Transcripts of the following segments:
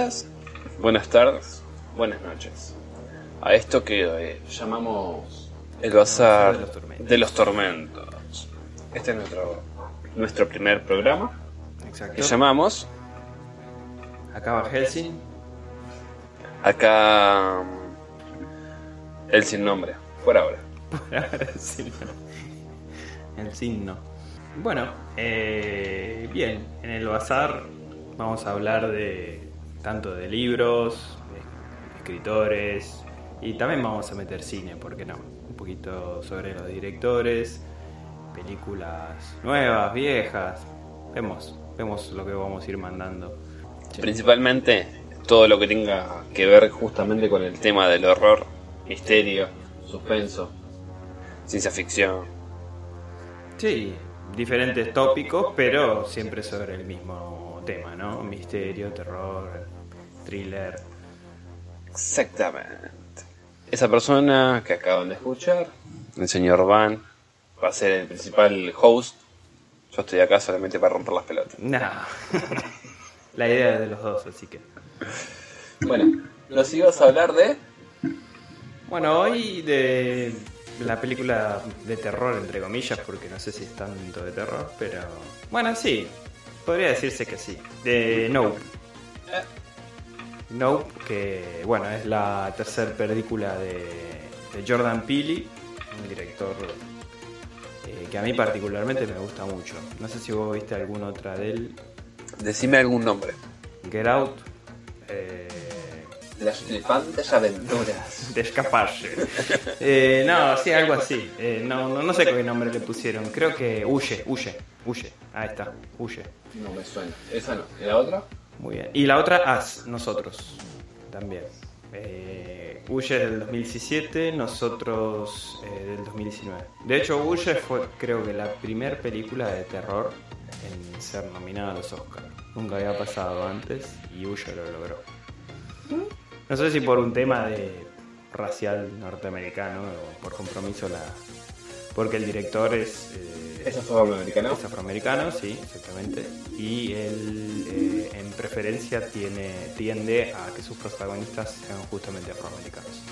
Días, buenas tardes, buenas noches. A esto que eh, llamamos el bazar de los tormentos. de los tormentos. Este es nuestro, nuestro primer programa Exacto. que llamamos Acaba Helsing. acá mm, el sin nombre, por ahora. el signo. El signo. Bueno, eh, bien, en el bazar vamos a hablar de tanto de libros, de escritores y también vamos a meter cine, ¿por qué no? Un poquito sobre los directores, películas nuevas, viejas. Vemos, vemos lo que vamos a ir mandando. Principalmente todo lo que tenga que ver justamente con el tema del horror, misterio, suspenso, ciencia ficción. Sí, diferentes tópicos, pero siempre sobre el mismo tema, ¿no? Misterio, terror, thriller. Exactamente. Esa persona que acaban de escuchar, el señor Van, va a ser el principal host. Yo estoy acá solamente para romper las pelotas. Nah. La idea es de los dos, así que. Bueno, nos ibas a hablar de... Bueno, hoy de la película de terror, entre comillas, porque no sé si es tanto de terror, pero. Bueno, sí, podría decirse que sí. De Nope. Nope, que bueno, es la tercera película de, de Jordan Peele, un director eh, que a mí particularmente me gusta mucho. No sé si vos viste alguna otra de él. Decime algún nombre. Get Out, eh, Las flipantes aventuras. de escaparse. Eh, no, sí, algo así. Eh, no, no, no sé qué nombre le pusieron. Creo que Huye, Huye, Huye. Ahí está, Huye. No me suena. Esa no. ¿Y la otra? Muy bien. Y la otra, As, nosotros. También. Eh, Huye es del 2017, nosotros eh, del 2019. De hecho, Huye fue, creo que, la primera película de terror en ser nominada a los Oscars. Nunca había pasado antes y Huye lo logró. No sé si por un tema de racial norteamericano o por compromiso la porque el director es eh, ¿Esa fue americana? es afroamericano, sí, exactamente. Y él, eh, en preferencia, tiene, tiende a que sus protagonistas sean justamente afroamericanos.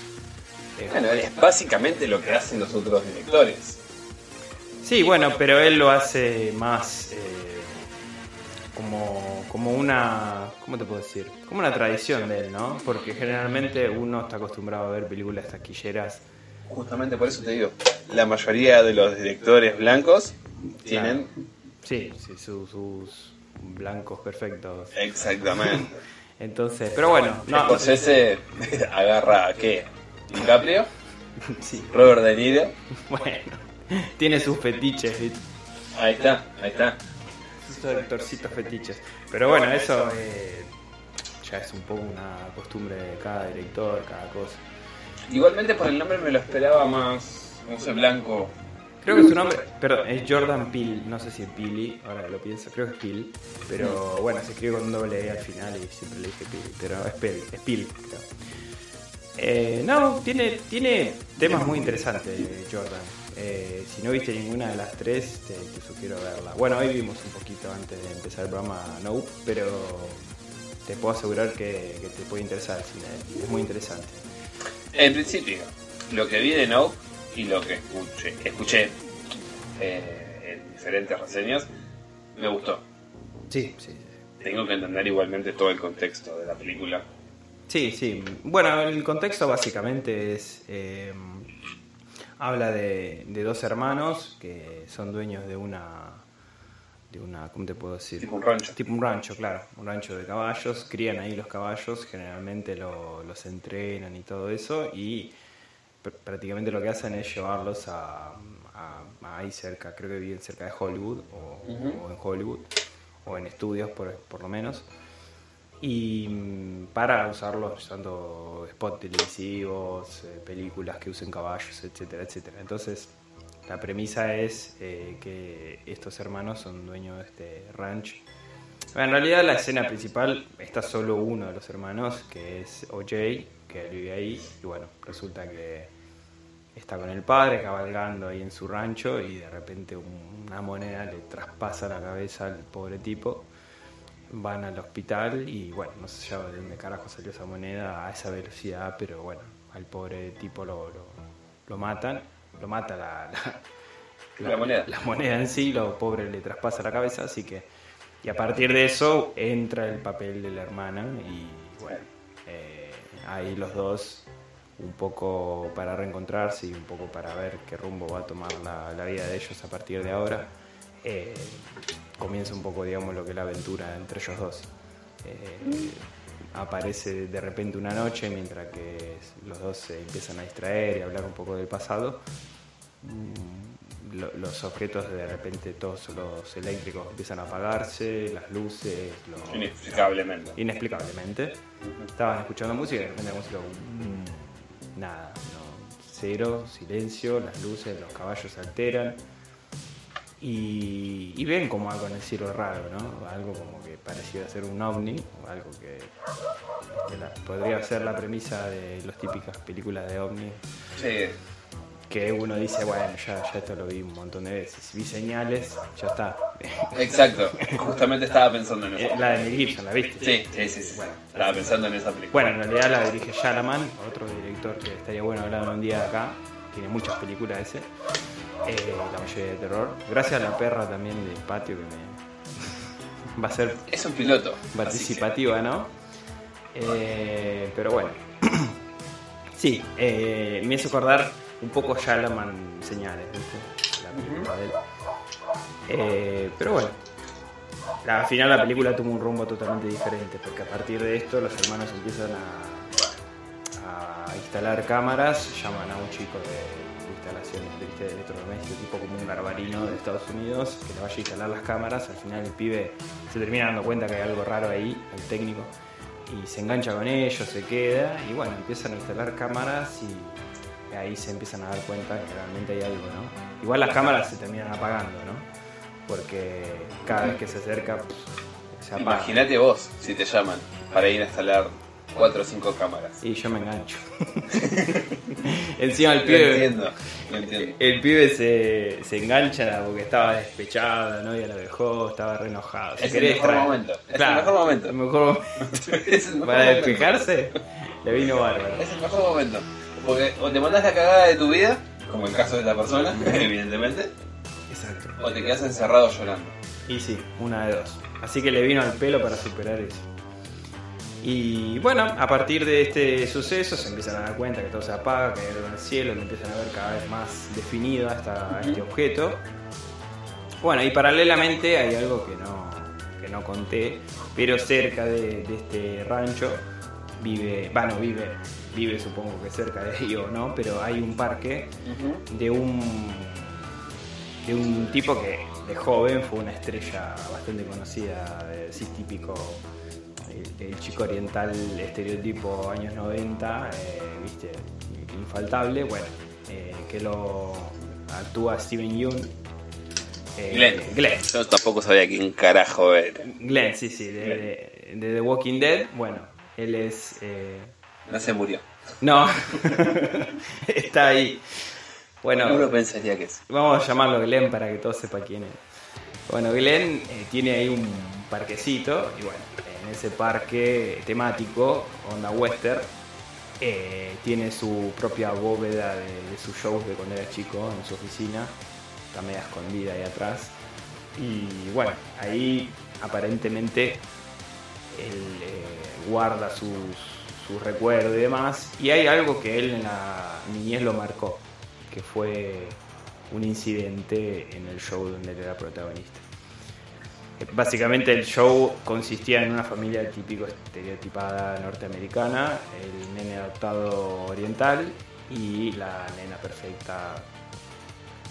Bueno, es básicamente lo que hacen los otros directores. sí, bueno, pero él lo hace más eh, como, como una. ¿Cómo te puedo decir? Como una tradición de él, ¿no? Porque generalmente uno está acostumbrado a ver películas taquilleras. Justamente por eso te digo, la mayoría de los directores blancos tienen... Sí, sí, su- sus blancos perfectos. Exactamente. Entonces, pero bueno, no, Scorsese agarra a qué? DiCaprio, sí, Robert De Niro. bueno, tiene sus fetiches. Ahí está, ahí está. sus actorcitos fetiches. Pero bueno, eso eh, ya es un poco una costumbre de cada director, cada cosa. Igualmente por el nombre me lo esperaba más, no sé, blanco. Creo que su nombre, perdón, es Jordan Peele, no sé si es Peele, ahora lo pienso, creo que es Peele, pero bueno, se escribe con un doble E al final y siempre le dije Peele, pero es Peele, es Peele, creo. Eh, no, tiene, tiene temas muy interesantes Jordan. Eh, si no viste ninguna de las tres, te, sugiero verla. Bueno, hoy vimos un poquito antes de empezar el programa No, pero te puedo asegurar que, te puede interesar el es muy interesante. En principio, lo que vi de No y lo que escuché, escuché eh, en diferentes reseñas, me gustó. Sí, sí, Tengo que entender igualmente todo el contexto de la película. Sí, sí. Bueno, el contexto básicamente es... eh, habla de, de dos hermanos que son dueños de una... De una, ¿cómo te puedo decir? Tipo un rancho. Tipo un rancho, claro. Un rancho de caballos. Crían ahí los caballos, generalmente lo- los entrenan y todo eso. Y pr- prácticamente lo que hacen es llevarlos a, a- a ahí cerca, creo que viven cerca de Hollywood o, o en Hollywood o en estudios por, por lo menos y mm, para usarlos usando spots televisivos, eh, películas que usen caballos, etcétera, etcétera. Entonces, la premisa es eh, que estos hermanos son dueños de este ranch. En realidad la escena principal está solo uno de los hermanos, que es OJ, que vive ahí, y bueno, resulta que está con el padre cabalgando ahí en su rancho y de repente un- una moneda le traspasa la cabeza al pobre tipo. van al hospital y bueno, no sé ya de dónde carajo salió esa moneda a esa velocidad, pero bueno, al pobre tipo lo, lo, lo matan, lo mata la, la, La moneda. la moneda en sí, lo pobre le traspasa la cabeza, así que... Y a partir de eso entra el papel de la hermana y bueno, eh, ahí los dos un poco para reencontrarse y un poco para ver qué rumbo va a tomar la, la vida de ellos a partir de ahora. eh, comienza un poco, digamos, lo que es la aventura entre ellos dos. Eh, aparece de repente una noche mientras que los dos se empiezan a distraer y a hablar un poco del pasado. Mm, lo- los objetos de repente todos los eléctricos empiezan a apagarse, las luces, los- Inexplicablemente. inexplicablemente. Estaban escuchando música y de repente la música, mm, nada, no, cero, silencio, las luces, los caballos se alteran. Y, y ven como algo en el cielo raro, ¿no? Algo como que pareciera ser un ovni, o algo que, que la- podría ser la premisa de las típicas películas de ovni, Sí. Que uno dice, bueno, ya, ya esto lo vi un montón de veces, vi señales, ya está. Exacto. Justamente estaba pensando en Eh, eso. la de Mel Gibson, ¿la viste? Sí, sí, sí, sí. Estaba pensando en esa película. Bueno, en realidad la dirige Shalaman, otro director que estaría bueno hablar un día acá. Tiene muchas películas ese. Eh, la mayoría de terror. Gracias a la perra también del patio que me va a ser Es un piloto. participativa, ¿no? Eh, pero bueno. sí, eh, me hizo acordar un poco Shalaman señales, ¿viste? La película de él. Eh, pero bueno, la- al final la película toma un rumbo totalmente diferente, porque a partir de esto los hermanos empiezan a, a instalar cámaras, llaman a un chico de instalaciones ¿viste? de electrodoméstico, tipo como un garbarino de Estados Unidos, que le vaya a instalar las cámaras, al final el pibe se termina dando cuenta que hay algo raro ahí, el técnico, y se engancha con ellos, se queda, y bueno, empiezan a instalar cámaras y ahí se empiezan a dar cuenta que realmente hay algo, ¿no? Igual las cámaras se terminan apagando, ¿no? Porque cada vez que se acerca pff, se apaga. Imagínate vos si te llaman para ir a instalar cuatro o cinco cámaras. Y yo me engancho. Encima el Lo pibe. entiendo, lo entiendo. El pibe se, se engancha porque estaba despechado, la novia lo dejó, estaba re enojado. Es el mejor momento, es el Claro, mejor momento. el mejor momento. Es el mejor Para momento. despejarse, le vino bárbaro. Es el mejor momento. Porque o te mandás la cagada de tu vida, como el caso de esta persona, evidentemente, Exacto. o te quedas encerrado llorando. Y sí, una de dos. Así que le vino al pelo para superar eso. Y bueno, a partir de este suceso se empiezan a dar cuenta que todo se apaga, que hay algo en el cielo, que empiezan a ver cada vez más definido hasta este objeto. Bueno, y paralelamente hay algo que no, que no conté, pero cerca de, de este rancho vive, bueno, vive, vive supongo que cerca de ahí o no, pero hay un parque de un de un tipo que de joven fue una estrella bastante conocida, de- sí, típico, el, el chico oriental estereotipo años 90, eh, viste, infaltable, bueno, eh, que lo actúa Steven Yeun. eh, Glenn. Glenn. Yo tampoco sabía quién carajo era. Glenn, sí, sí, de, de- de The Walking Dead, bueno, él es... No se murió. no, está ahí. Bueno, Uno pensaría que es. Vamos a llamarlo Glenn para que todo sepa quién es. Bueno, Glenn eh, tiene ahí un parquecito y bueno, en ese parque temático, onda western, eh, tiene su propia bóveda de, de sus shows de cuando era chico en su oficina, está media escondida ahí atrás. Y bueno, ahí aparentemente él eh, guarda sus, sus recuerdos y demás. Y hay algo que él en la niñez lo marcó, que fue un incidente en el show donde él era protagonista. Básicamente el show consistía en una familia típico estereotipada norteamericana, el nene adoptado oriental y la nena perfecta.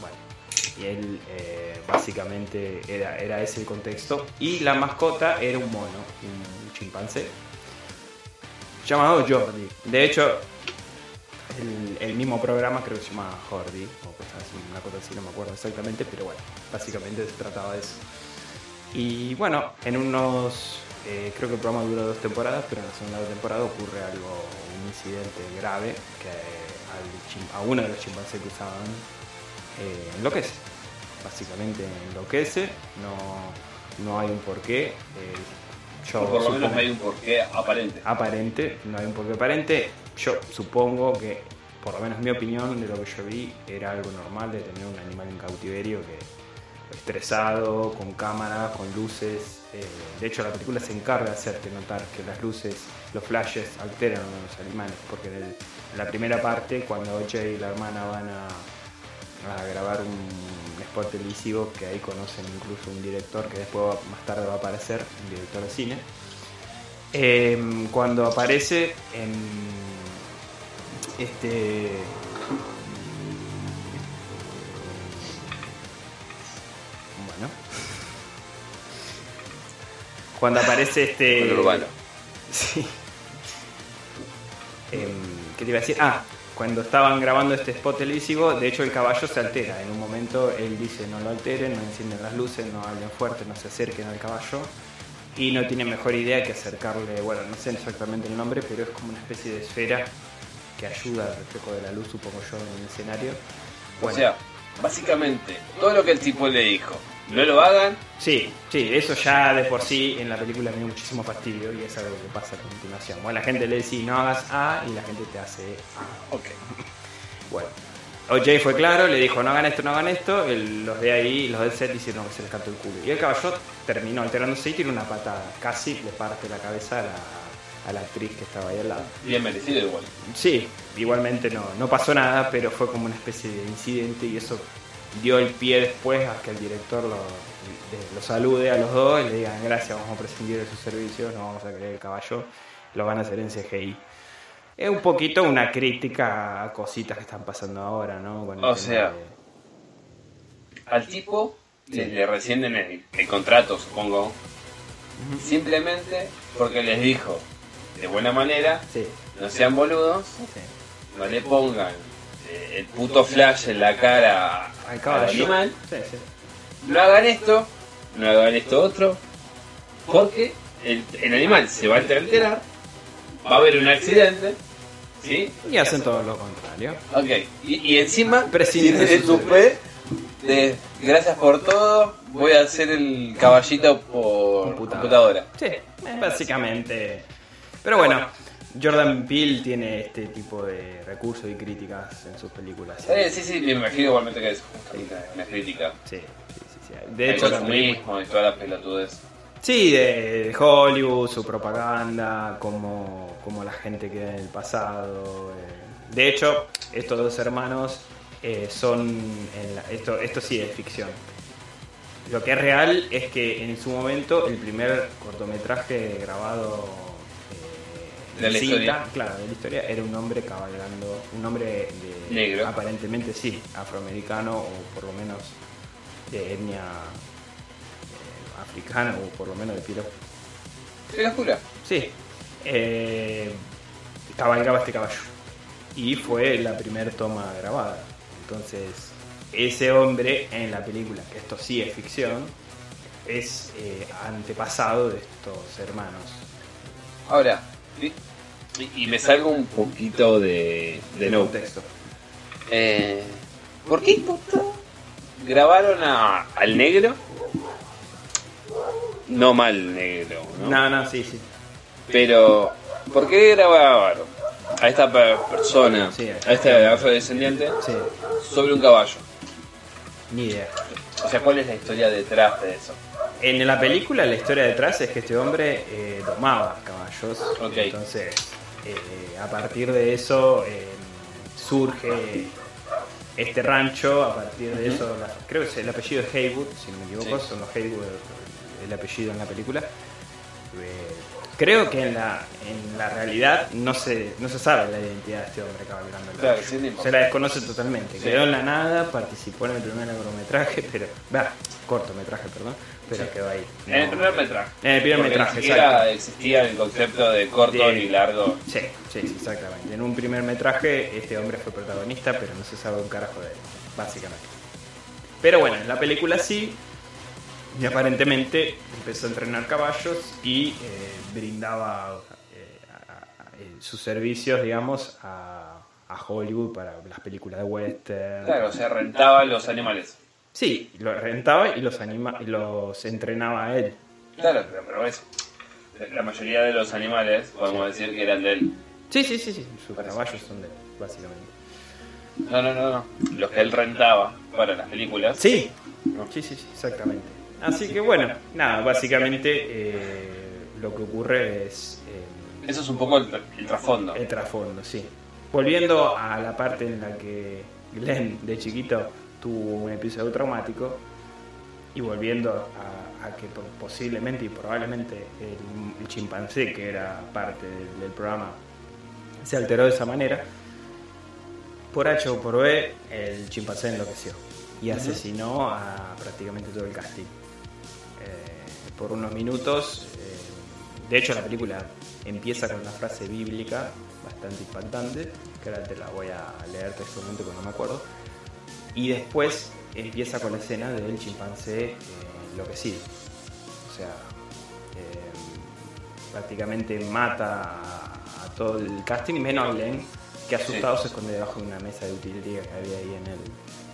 Bueno, y él eh, básicamente era, era ese el contexto. Y la mascota era un mono, un chimpancé, llamado Jordi. De hecho, el, el mismo programa creo que se llama Jordi, o cosas así, una cosa así, no me acuerdo exactamente, pero bueno, básicamente se trataba de eso. Y bueno, en unos, eh, creo que el programa duró dos temporadas, pero en la segunda temporada ocurre algo, un incidente grave que al a uno de los chimpancés que usaban eh, enloquece. Básicamente enloquece, no, no hay un porqué. eh, Yo por lo menos hay un porqué aparente. aparente, no hay un porqué aparente. Yo supongo que, por lo menos mi opinión de lo que yo vi, era algo normal de tener un animal en cautiverio que estresado, con cámaras, con luces. eh, de hecho, la película se encarga de hacerte notar que las luces, los flashes alteran a los animales, porque en, el- en la primera parte, cuando Jay y la hermana van a, a grabar un spot televisivo, que ahí conocen incluso un director que después va- más tarde va a aparecer, un director de cine. Em, cuando aparece en este bueno cuando aparece este Con urbano. sí Em, ¿qué te iba a decir? ah cuando estaban grabando este spot televisivo de hecho el caballo se altera en un momento él dice no lo alteren no encienden las luces no hablen fuerte no se acerquen al caballo y no tiene mejor idea que acercarle, bueno, no sé exactamente el nombre, pero es como una especie de esfera que ayuda al reflejo de la luz, supongo yo, en el escenario. O sea, básicamente, todo lo que el tipo le dijo, no lo hagan, sí, sí, eso ya de por sí en la película me dio muchísimo fastidio y es algo que pasa a continuación. Bueno, la gente le dice no hagas A y la gente te hace A. ok. Bueno, OJ fue claro, le dijo no hagan esto, no hagan esto, el- los de ahí, los del set hicieron que se les cantó el culo. Y el caballo terminó alterándose y tiró una patada, casi le parte la cabeza a la, a la actriz que estaba ahí al lado. Bien merecido igual. Sí, igualmente no, no pasó nada, pero fue como una especie de incidente y eso dio el pie después a que el director lo, de- lo salude a los dos y le digan gracias, vamos a prescindir de sus servicios, no vamos a creer el caballo, lo van a hacer en CGI. Es un poquito una crítica a cositas que están pasando ahora, ¿no? Con el O sea, de- Al tipo le, le rescinden el, el contrato, supongo, simplemente porque les dijo de buena manera, Sí, no sean boludos, sí. no le pongan eh, el puto flash en la cara Al al caballo. animal, Sí, sí. no hagan esto, no hagan esto otro, porque el, el animal se va a alterar, va a haber un accidente, ¿sí? Y hacen todo lo contrario. Ok, y, y encima Prescinde tiene de tu fe de gracias por todo, voy a hacer el caballito por Computadora. computadora. Sí, básicamente. Pero bueno, Jordan Peele tiene este tipo de recursos y críticas en sus películas. Eh, sí, sí, me imagino igualmente que es justamente una crítica. Sí, sí, sí, sí. De De hecho, y todas las pelotudes. Sí, de, Hollywood, su propaganda, como, como la gente queda en el pasado. eh. De hecho, estos dos hermanos eh, son. en la- esto, esto sí es ficción. Lo que es real es que en su momento el primer cortometraje grabado De la cinta, historia. claro, de la historia, era un hombre cabalgando, un hombre de, Negro. aparentemente sí, afroamericano o por lo menos de etnia eh, africana o por lo menos de piel ¿Qué locura? Sí. Eh, cabalgaba este caballo. Y fue la primera toma grabada. Entonces, ese hombre en la película, que esto sí es ficción, es eh, antepasado de estos hermanos. Ahora, y, y me salgo un poquito de, de no. contexto. Eh, ¿Por qué puta grabaron a- al negro? No mal negro, ¿no? No, no, sí, sí. Pero, ¿por qué grabaron a esta pe- persona, Sí, a este afrodescendiente, Sí, sobre un caballo? ni idea. O sea, ¿cuál es la historia detrás de eso? En la película la historia detrás es que este hombre eh, domaba caballos. Ok. Entonces, eh, a partir de eso eh, surge este rancho. A partir de eso, la- creo que es el apellido es Haywood, si no me equivoco, Sí. son los Haywood el apellido en la película. Eh, creo que en la, en la realidad no se, no se sabe la identidad de este hombre cabalgando el Claro, sí, se la desconoce totalmente. Sí. Quedó en la nada, participó en el primer largometraje, pero. Va, cortometraje, perdón, pero Sí. quedó ahí. En el primer metraje. En el primer metraje, exacto. existía el concepto de corto De- ni largo. Sí, sí, exactamente. En un primer metraje este hombre fue protagonista, pero no se sabe un carajo de él, básicamente. Pero bueno, en la película sí, y aparentemente empezó a entrenar caballos y eh, brindaba eh, a- a- eh, sus servicios, digamos, a, a Hollywood para las películas de western. Claro, o sea, rentaba los animales. Sí, lo rentaba y los, anima y los entrenaba a él. Claro, pero, eso. la mayoría de los animales podemos decir que eran de él. Sí, sí, sí, sí. Sus caballos son de él, básicamente. No, no, no, no. Los que él rentaba para las películas. Sí, No. sí, sí, sí, exactamente. Así que bueno, nada, básicamente eh, lo que ocurre es eh, Eso es un poco el, el trasfondo. el trasfondo, sí. Volviendo a la parte en la que Glenn de chiquito tuvo un episodio traumático y volviendo a, a que po- posiblemente y probablemente el, el chimpancé que era parte del, del programa se alteró de esa manera, por H o por B el chimpancé enloqueció y asesinó a prácticamente todo el casting. Eh, por unos minutos, eh, de hecho la película empieza con una frase bíblica bastante impactante, que ahora te la voy a leer textualmente porque no me acuerdo, y después empieza con la escena del chimpancé eh, enloquecido. O sea, eh, prácticamente mata a, a todo el casting, menos a Glenn, que asustado Sí. se esconde debajo de una mesa de utilería que había ahí en el,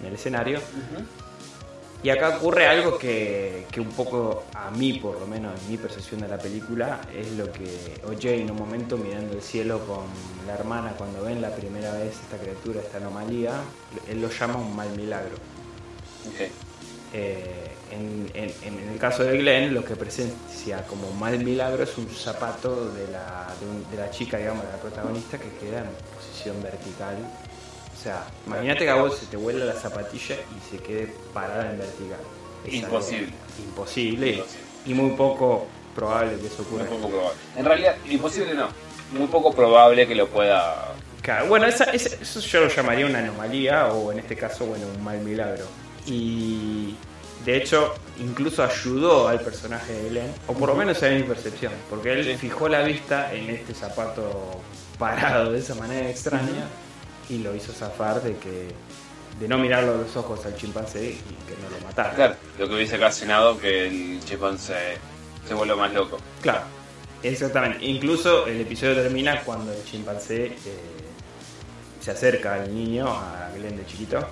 en el escenario. Y acá ocurre algo que, que un poco a mí, por lo menos en mi percepción de la película, es lo que OJ en un momento mirando el cielo con la hermana cuando ven la primera vez esta criatura, esta anomalía, él lo llama un mal milagro. Eh, en, en- en el caso de Glenn, lo que presencia como mal milagro es un zapato de la, de, un- de la chica, digamos, de la protagonista, que queda en posición vertical. O sea, imagínate que a vos se te vuela la zapatilla y se quede parada en vertical. Es algo Imposible. Imposible y- Imposible. y muy poco probable que eso Muy ocurra. poco probable. En realidad, imposible no. Muy poco probable que lo pueda. Claro, bueno, esa- esa- eso yo lo llamaría una anomalía o en este caso, bueno, un mal milagro. Y de hecho, incluso ayudó al personaje de Glenn, o por lo menos esa es mi percepción, porque él Sí. fijó la vista en este zapato parado de esa manera extraña y lo hizo zafar de que de no mirarlo a los ojos al chimpancé y que no lo matara. Claro, lo que hubiese ocasionado que el chimpancé se vuelva más loco. Claro, exactamente. Incluso el episodio termina cuando el chimpancé eh, se acerca al niño, a Glenn de chiquito,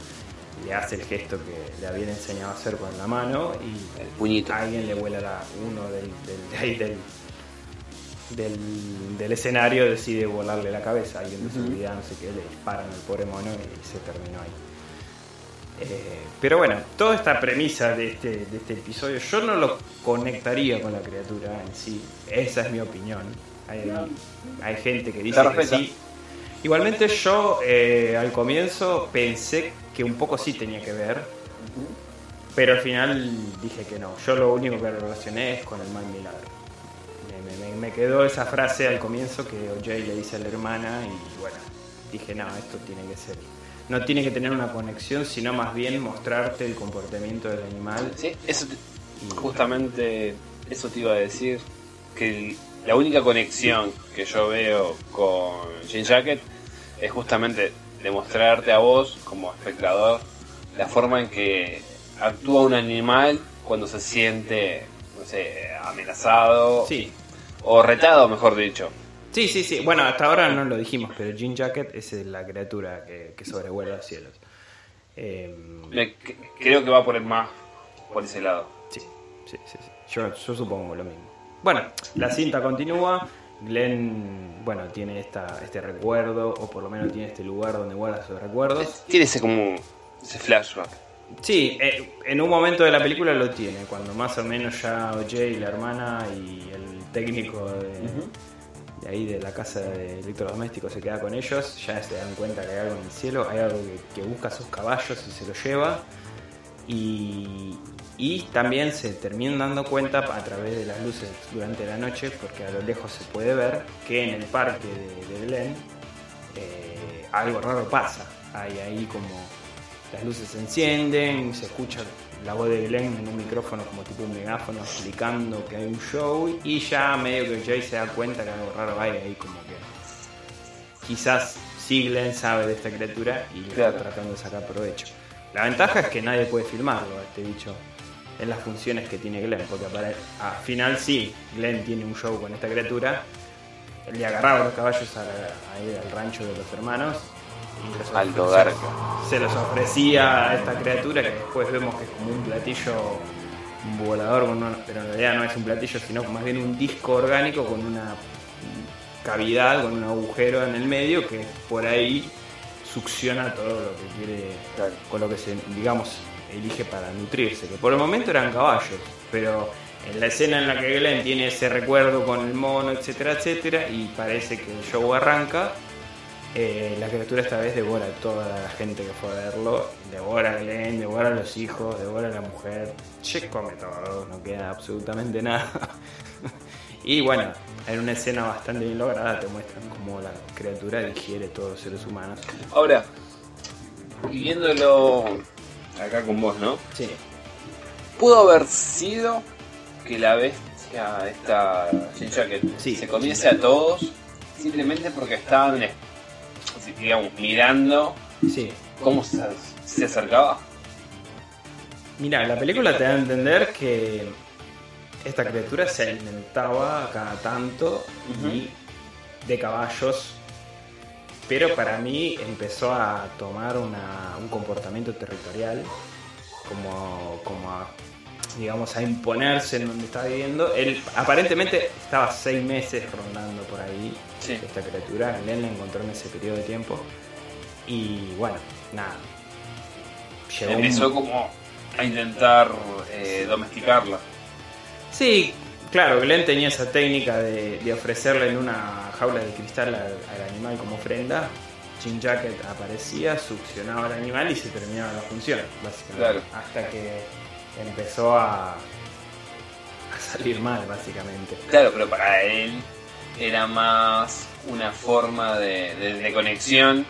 le hace el gesto que le habían enseñado a hacer con la mano y El puñito. alguien le vuela la, uno del, del, del, del, del escenario, decide volarle la cabeza, alguien de seguridad, no sé qué, le disparan al pobre mono y se terminó ahí. Eh, pero bueno, toda esta premisa de este, de este episodio, yo no lo conectaría con la criatura en sí. Esa es mi opinión. Hay, hay gente que dice que sí. Igualmente yo eh, al comienzo pensé que un poco sí tenía que ver, pero al final dije que no. Yo lo único que relacioné es con el mal milagro. Me, quedó esa frase al comienzo que OJ le dice a la hermana y bueno, dije no, esto tiene que ser. No tiene que tener una conexión, sino más bien mostrarte el comportamiento del animal. Sí, eso te- Y- justamente eso te iba a decir. Que la única conexión que yo veo con Jean Jacket es justamente demostrarte a vos, como espectador, la forma en que actúa un animal cuando se siente, no sé, amenazado Sí, o retado, mejor dicho. sí, sí, sí. Bueno, hasta ahora no lo dijimos, pero Jean Jacket es la criatura que, que sobrevuela los cielos. Eh, Me- creo que va por el más por ese lado. Sí, sí, sí. sí. Yo, yo supongo lo mismo. Bueno, la cinta continúa. Glenn, bueno, tiene esta, este recuerdo, o por lo menos tiene este lugar donde guarda sus recuerdos. Tiene ese como ese flashback. Sí, eh, en un momento de la película lo tiene, cuando más o menos ya OJ y la hermana y el técnico de, de ahí de la casa de electrodomésticos se queda con ellos, ya se dan cuenta que hay algo en el cielo, hay algo que, que busca sus caballos y se lo lleva. Y, y también se terminan dando cuenta a través de las luces durante la noche, porque a lo lejos se puede ver que en el parque de, de Glen eh, algo raro pasa. Hay ahí como las luces se encienden, se escucha la voz de Glenn en un micrófono como tipo un megáfono explicando que hay un show y ya medio que Jay se da cuenta que algo raro hay ahí como que quizás sí Glenn sabe de esta criatura y le Claro. está tratando de sacar provecho. La ventaja es que nadie puede filmarlo a este bicho en las funciones que tiene Glenn, porque al final sí, Glenn tiene un show con esta criatura, él le agarraba los caballos a al rancho de los hermanos Alto garca. se los ofrecía a esta criatura que después vemos que es como un platillo volador, pero en realidad no es un platillo, sino más bien un disco orgánico con una cavidad, con un agujero en el medio que por ahí succiona todo lo que quiere, Claro. con lo que se, digamos, elige para nutrirse. Que por el momento eran caballos, pero en la escena en la que Glenn tiene ese recuerdo con el mono, etcétera, etcétera, y parece que el show arranca, eh, la criatura esta vez devora a toda la gente que fue a verlo, devora a Glenn, devora a los hijos, devora a la mujer, se come todo, no queda absolutamente nada. y bueno, en una escena bastante bien lograda te muestran cómo la criatura digiere todos los seres humanos. Ahora, viéndolo acá con vos, ¿no? Sí, Pudo haber sido que la bestia, esta Sí. se comiese a todos simplemente porque estaban, digamos, mirando sí. cómo se, se acercaba. Mira, la película te da a entender que esta criatura se alimentaba cada tanto y de caballos, pero para mí empezó a tomar una- un comportamiento territorial, como, como a, digamos, a imponerse en donde está viviendo. Él aparentemente estaba seis meses rondando por ahí, Sí. esta criatura, Glenn la encontró en ese periodo de tiempo, y bueno, nada. Llegó un- Empezó como a intentar eh, domesticarla. Sí, claro, Glenn tenía esa técnica de, de ofrecerle en una jaula de cristal al, al animal como ofrenda. Jim Jacket aparecía, succionaba al animal y se terminaba la función, básicamente. Claro. Hasta que empezó a, a salir mal, básicamente. Claro, pero para él era más una forma de, de- de conexión,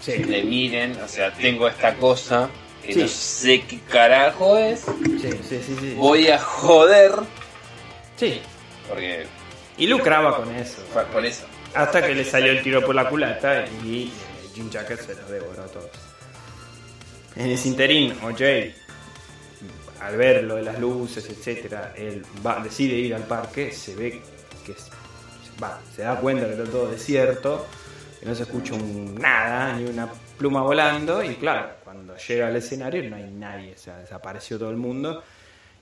Sí, de miren, o sea, tengo esta cosa que Sí. no sé qué carajo es, sí, sí, sí. sí. voy a joder, Sí. porque Y lucraba con eso. por eso. Hasta que le salió el tiro por la culata y eh, Jim Jacket se los devoró a todos. En ese interín, OJ, al ver lo de las luces, etcétera, él va, decide ir al parque, se ve que va, se da cuenta que está todo desierto, que no se escucha nada, ni una pluma volando, y claro, cuando llega al escenario no hay nadie, o sea, desapareció todo el mundo.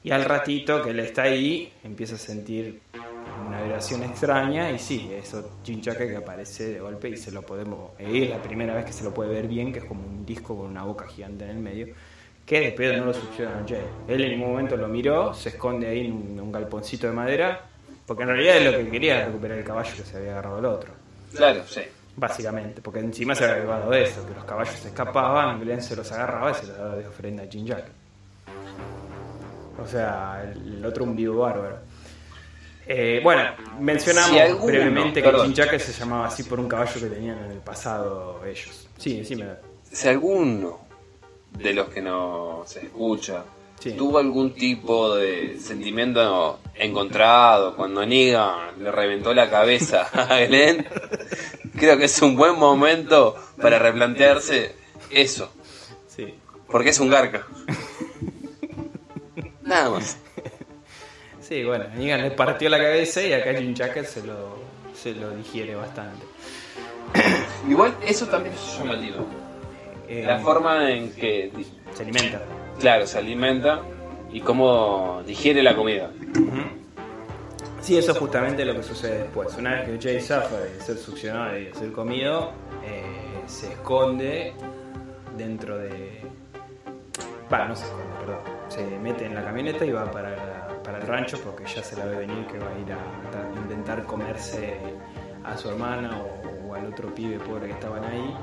Y al ratito que él está ahí, empieza a sentir una vibración extraña y sí, eso Jacket que aparece de golpe y se lo podemos... Es la primera vez que se lo puede ver bien, que es como un disco con una boca gigante en el medio, que de pedo no lo succiona a Jay. Él en ningún momento lo miró, se esconde ahí en un, galponcito de madera, porque en realidad es lo que quería era recuperar el caballo que se había agarrado el otro. Claro, sí. Básicamente, porque encima se había llevado eso, que los caballos se escapaban, Glenn se los agarraba y se los daba de ofrenda a Jim Jack. O sea, el, el otro un vivo bárbaro. Eh, bueno, mencionamos Si alguno- brevemente que. Jim Jack se llamaba así por un caballo que tenían en el pasado ellos. Sí, decime. Si alguno de los que nos escucha Sí. tuvo algún tipo de sentimiento encontrado cuando Negan le reventó la cabeza a Glenn, creo que es un buen momento para replantearse eso, Sí. porque es un garca. Nada más. Sí, bueno, Negan le partió la cabeza y acá Jim Jacket se lo, se lo digiere bastante. Igual eso también es llamativo. Eh, La forma en que, Se alimenta. claro, se alimenta y cómo digiere la comida. Sí, eso es justamente lo que sucede después. Una vez que Jay zafa de ser succionado y de ser comido, eh, se esconde dentro de... Va, no se esconde, perdón. Se mete en la camioneta y va para, para el rancho porque ya se la ve venir que va a ir a, a intentar comerse a su hermana o, o al otro pibe pobre que estaban ahí.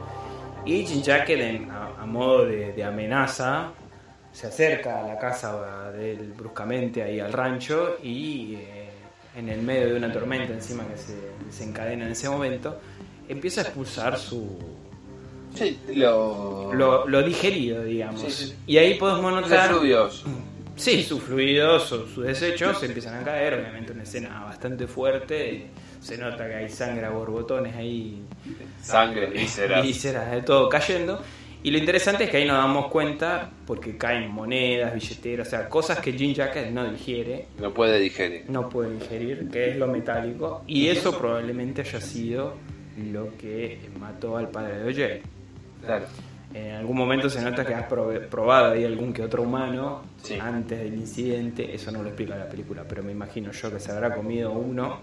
Y Jim Jacket, a, a modo de, de amenaza, se acerca a la casa de él bruscamente ahí al rancho y eh, en el medio de una tormenta encima que se desencadena en ese momento, empieza a expulsar su Sí, lo... lo, lo digerido, digamos. Sí, sí. Y ahí podemos notar... fluidos. Sí, sus fluidos, sus, sus desechos empiezan a caer, obviamente una escena bastante fuerte, se nota que hay sangre a borbotones ahí Sangre, vísceras. vísceras de todo cayendo. Y lo interesante es que ahí nos damos cuenta porque caen monedas, billeteras, o sea, cosas que Jim Jacket no digiere, No puede digerir. no puede digerir, que es lo metálico, y eso probablemente haya sido lo que mató al padre de OJ. Claro. En algún momento se nota que has probado ahí algún que otro humano Sí. antes del incidente, eso no lo explica la película, pero me imagino yo que se habrá comido uno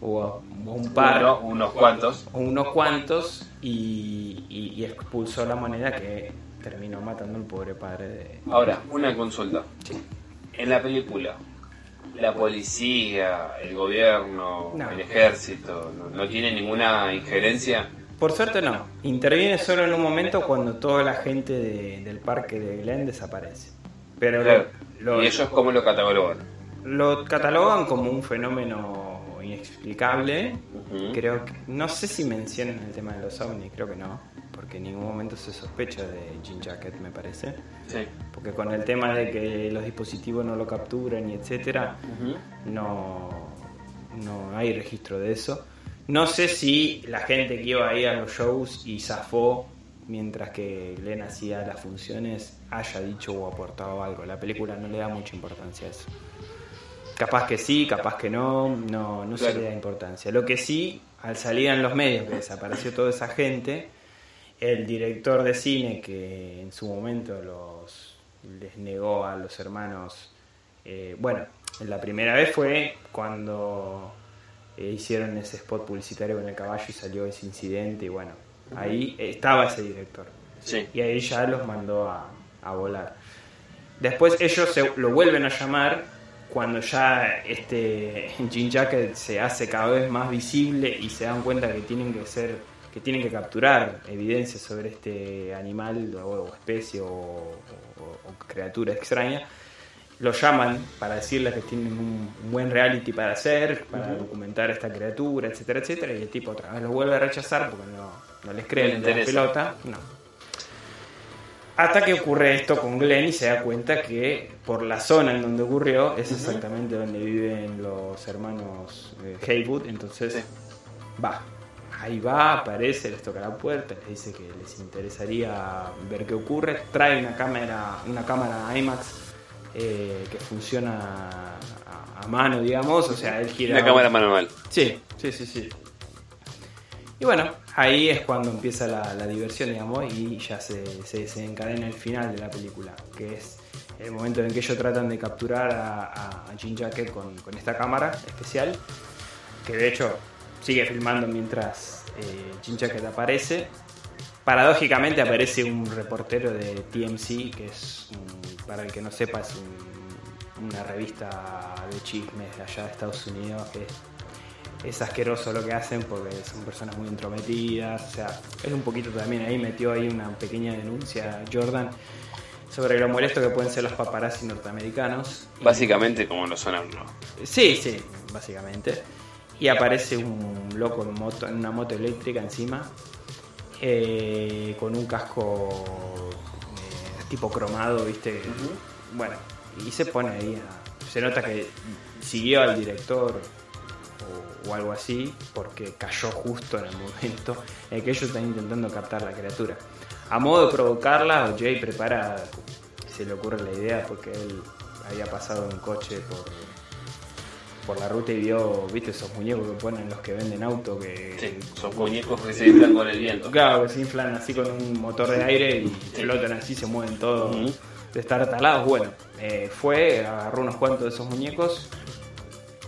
o, o un par Uno, unos cuantos. o unos cuantos y, y- y expulsó la moneda que terminó matando al pobre padre de... Ahora, una consulta. Sí. En la película, la policía, el gobierno, No. el ejército, no, no tiene ninguna injerencia. Por suerte no, interviene solo en un momento cuando toda la gente de- del parque de Glen desaparece. Pero lo- Claro. lo, y ellos cómo lo catalogan. lo catalogan como un fenómeno inexplicable. Ujú. Creo que, no sé si mencionan el tema de los ovnis, creo que no, porque en ningún momento se sospecha de Jean Jacket, me parece. Sí. Porque con el tema de que los dispositivos no lo capturan y etcétera, Ujú. no, no hay registro de eso. No sé si la gente que iba ahí a los shows y zafó mientras que Glenn hacía las funciones haya dicho o aportado algo. La película no le da mucha importancia a eso. Capaz que sí, capaz que no, no, no se le da importancia. Lo que sí, al salir en los medios que desapareció toda esa gente, el director de cine que en su momento los les negó a los hermanos, eh, bueno, la primera vez fue cuando eh, hicieron ese spot publicitario con el caballo y salió ese incidente y bueno, ahí estaba ese director Sí. y ahí ya los mandó a, a volar. Después ellos se, lo vuelven a llamar cuando ya este Jean Jacket se hace cada vez más visible y se dan cuenta que tienen que ser que tienen que capturar evidencia sobre este animal o, especie o, o- o criatura extraña lo llaman para decirles que tienen un buen reality para hacer, para documentar esta criatura, etcétera, etcétera, y el tipo otra vez lo vuelve a rechazar porque no, no les creen No en la pelota. No. Hasta que ocurre esto con Glenn y se da cuenta que por la zona en donde ocurrió es exactamente donde viven los hermanos eh, Haywood, entonces Sí. va. Ahí va, aparece, les toca la puerta, les dice que les interesaría ver qué ocurre, trae una cámara, una cámara IMAX eh, que funciona a, a mano, digamos, o sea, él gira Una cámara manual. Sí, sí, sí, sí. Y bueno, ahí es cuando empieza la, la diversión, digamos, y ya se, se desencadena el final de la película, que es el momento en que ellos tratan de capturar a, a Jean Jacket con, con esta cámara especial, que de hecho sigue filmando mientras eh, Jean Jacket aparece. Paradójicamente aparece un reportero de TMC, que es, un- para el que no sepa, es un- una revista de chismes de allá de Estados Unidos, que es es asqueroso lo que hacen porque son personas muy entrometidas, o sea, es un poquito también ahí metió ahí una pequeña denuncia Jordan sobre lo molesto que pueden ser los paparazzi norteamericanos. Básicamente como lo son anglo. Sí, sí, básicamente. Y aparece un loco en, moto, en una moto eléctrica encima, eh, con un casco eh, tipo cromado, ¿viste? Bueno, y se pone ahí a- Se nota que siguió al director o, o algo así, porque cayó justo en el momento en que ellos están intentando captar la criatura. A modo de provocarla, Jay prepara, se le ocurre la idea, porque él había pasado en coche por, por la ruta y vio, viste, esos muñecos que ponen los que venden auto, que, Sí, son muñecos que se inflan con el viento. Claro, que se inflan así con un motor de aire y flotan así, se mueven todos Ujú. de estar talados. Bueno, eh, fue, agarró unos cuantos de esos muñecos,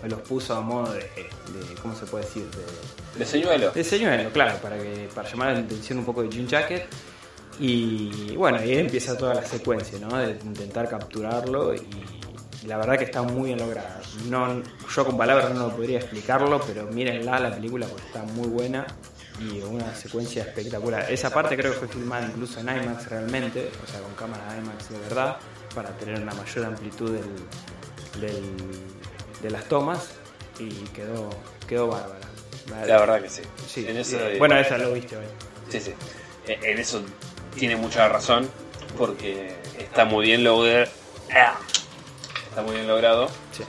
los puso a modo de, de- ¿cómo se puede decir? De, De señuelo. de señuelo, claro, para, que, para llamar la atención un poco de Jean Jacket. Y bueno, ahí empieza toda la secuencia, ¿no? De intentar capturarlo y, y la verdad que está muy bien lograda. No, yo con palabras no podría explicarlo, pero mírenla la película porque está muy buena y una secuencia espectacular. Esa parte creo que fue filmada incluso en IMAX realmente, o sea, con cámara IMAX de verdad, para tener una mayor amplitud del, del- de las tomas y quedó, quedó bárbara. La verdad que sí. Sí, En eso, sí. bueno, esa lo viste hoy. Sí, sí. Eh, En eso tiene mucha razón porque está muy bien logrado. Está muy bien logrado Sí.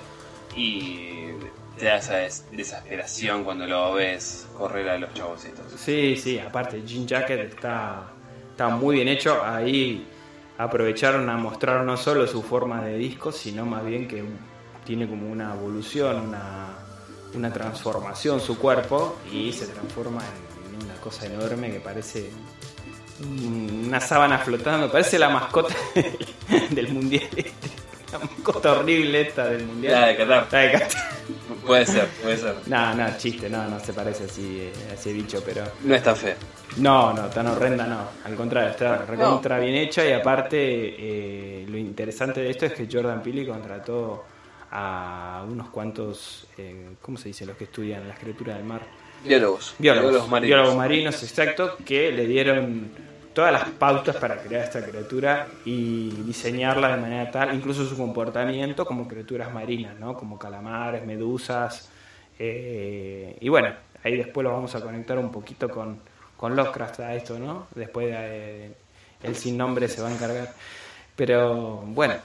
y te da esa des- desesperación cuando lo ves correr a los chaboncitos. Sí, sí, aparte Jean Jacket está, está muy bien hecho. Ahí aprovecharon a mostrar no solo su forma de disco, sino más bien que tiene como una evolución, una, una transformación su cuerpo y se transforma en una cosa enorme que parece una sábana flotando, parece la mascota del mundial. Este. La mascota horrible esta del mundial. La de Qatar. La de Qatar. Puede ser, puede ser. No, no, chiste, no, no se parece así eh, a ese bicho, pero. No está fe. No, no, tan horrenda no. Al contrario, está recontra bien hecha y aparte eh, lo interesante de esto es que Jordan Peele contrató a unos cuantos, eh, ¿cómo se dice? Los que estudian las criaturas del mar. Biólogos. Biólogos, marinos. biólogos marinos, exacto, que le dieron todas las pautas para crear esta criatura y diseñarla de manera tal, incluso su comportamiento como criaturas marinas, ¿no? Como calamares, medusas. eh, y bueno, ahí después lo vamos a conectar un poquito con, con Lovecraft a esto, ¿no? Después de, eh, el sin nombre se va a encargar. Pero bueno,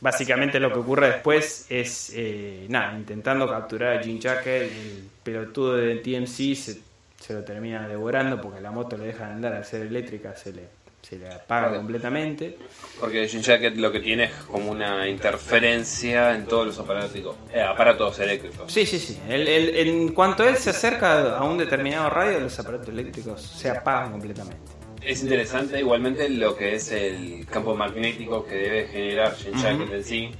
básicamente lo que ocurre después es, eh, nada, intentando capturar a Jim Jacket, el pelotudo de TMC se, se lo termina devorando porque la moto le deja de andar al ser eléctrica, se le, se le apaga completamente. Porque Jim Jacket lo que tiene es como una interferencia en todos los aparatos, eh, aparatos eléctricos. Sí, sí, sí. El- el- en cuanto él se acerca a un determinado radio, los aparatos eléctricos se apagan completamente. Es interesante igualmente lo que es el campo magnético que debe generar Jim Jacket en sí.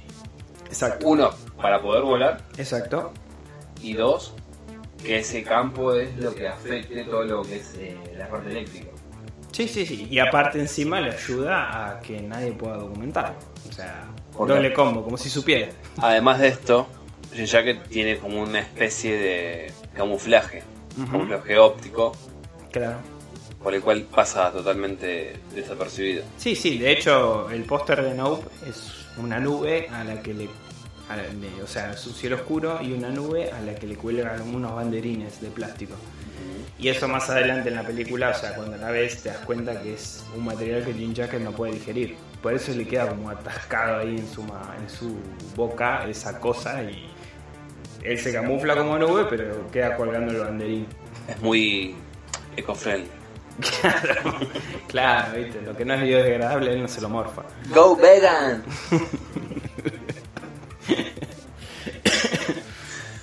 Exacto. Uno, para poder volar. Exacto. Y dos, que ese campo es lo que afecte todo lo que es eh, la parte eléctrica. Sí, sí, sí. Y aparte encima le ayuda a que nadie pueda documentarlo. O sea, ¿Por doble combo, como si supiera. Además de esto, Jim Jacket tiene como una especie de camuflaje, camuflaje óptico, Claro. Por el cual pasa totalmente desapercibido. Sí, sí, de hecho el póster de Nope es una nube a la que le... la- de- o sea, es un cielo oscuro y una nube a la que le cuelgan unos banderines de plástico. Y eso más adelante en la película, o sea, cuando la ves te das cuenta que es un material que Jim Jacket no puede digerir. Por eso le queda como atascado ahí en su, en su boca esa cosa y él se camufla como nube, pero queda colgando el banderín. Es muy eco-friendly. Claro, claro, viste, lo que no es biodegradable él no se lo morfa. ¡Go vegan!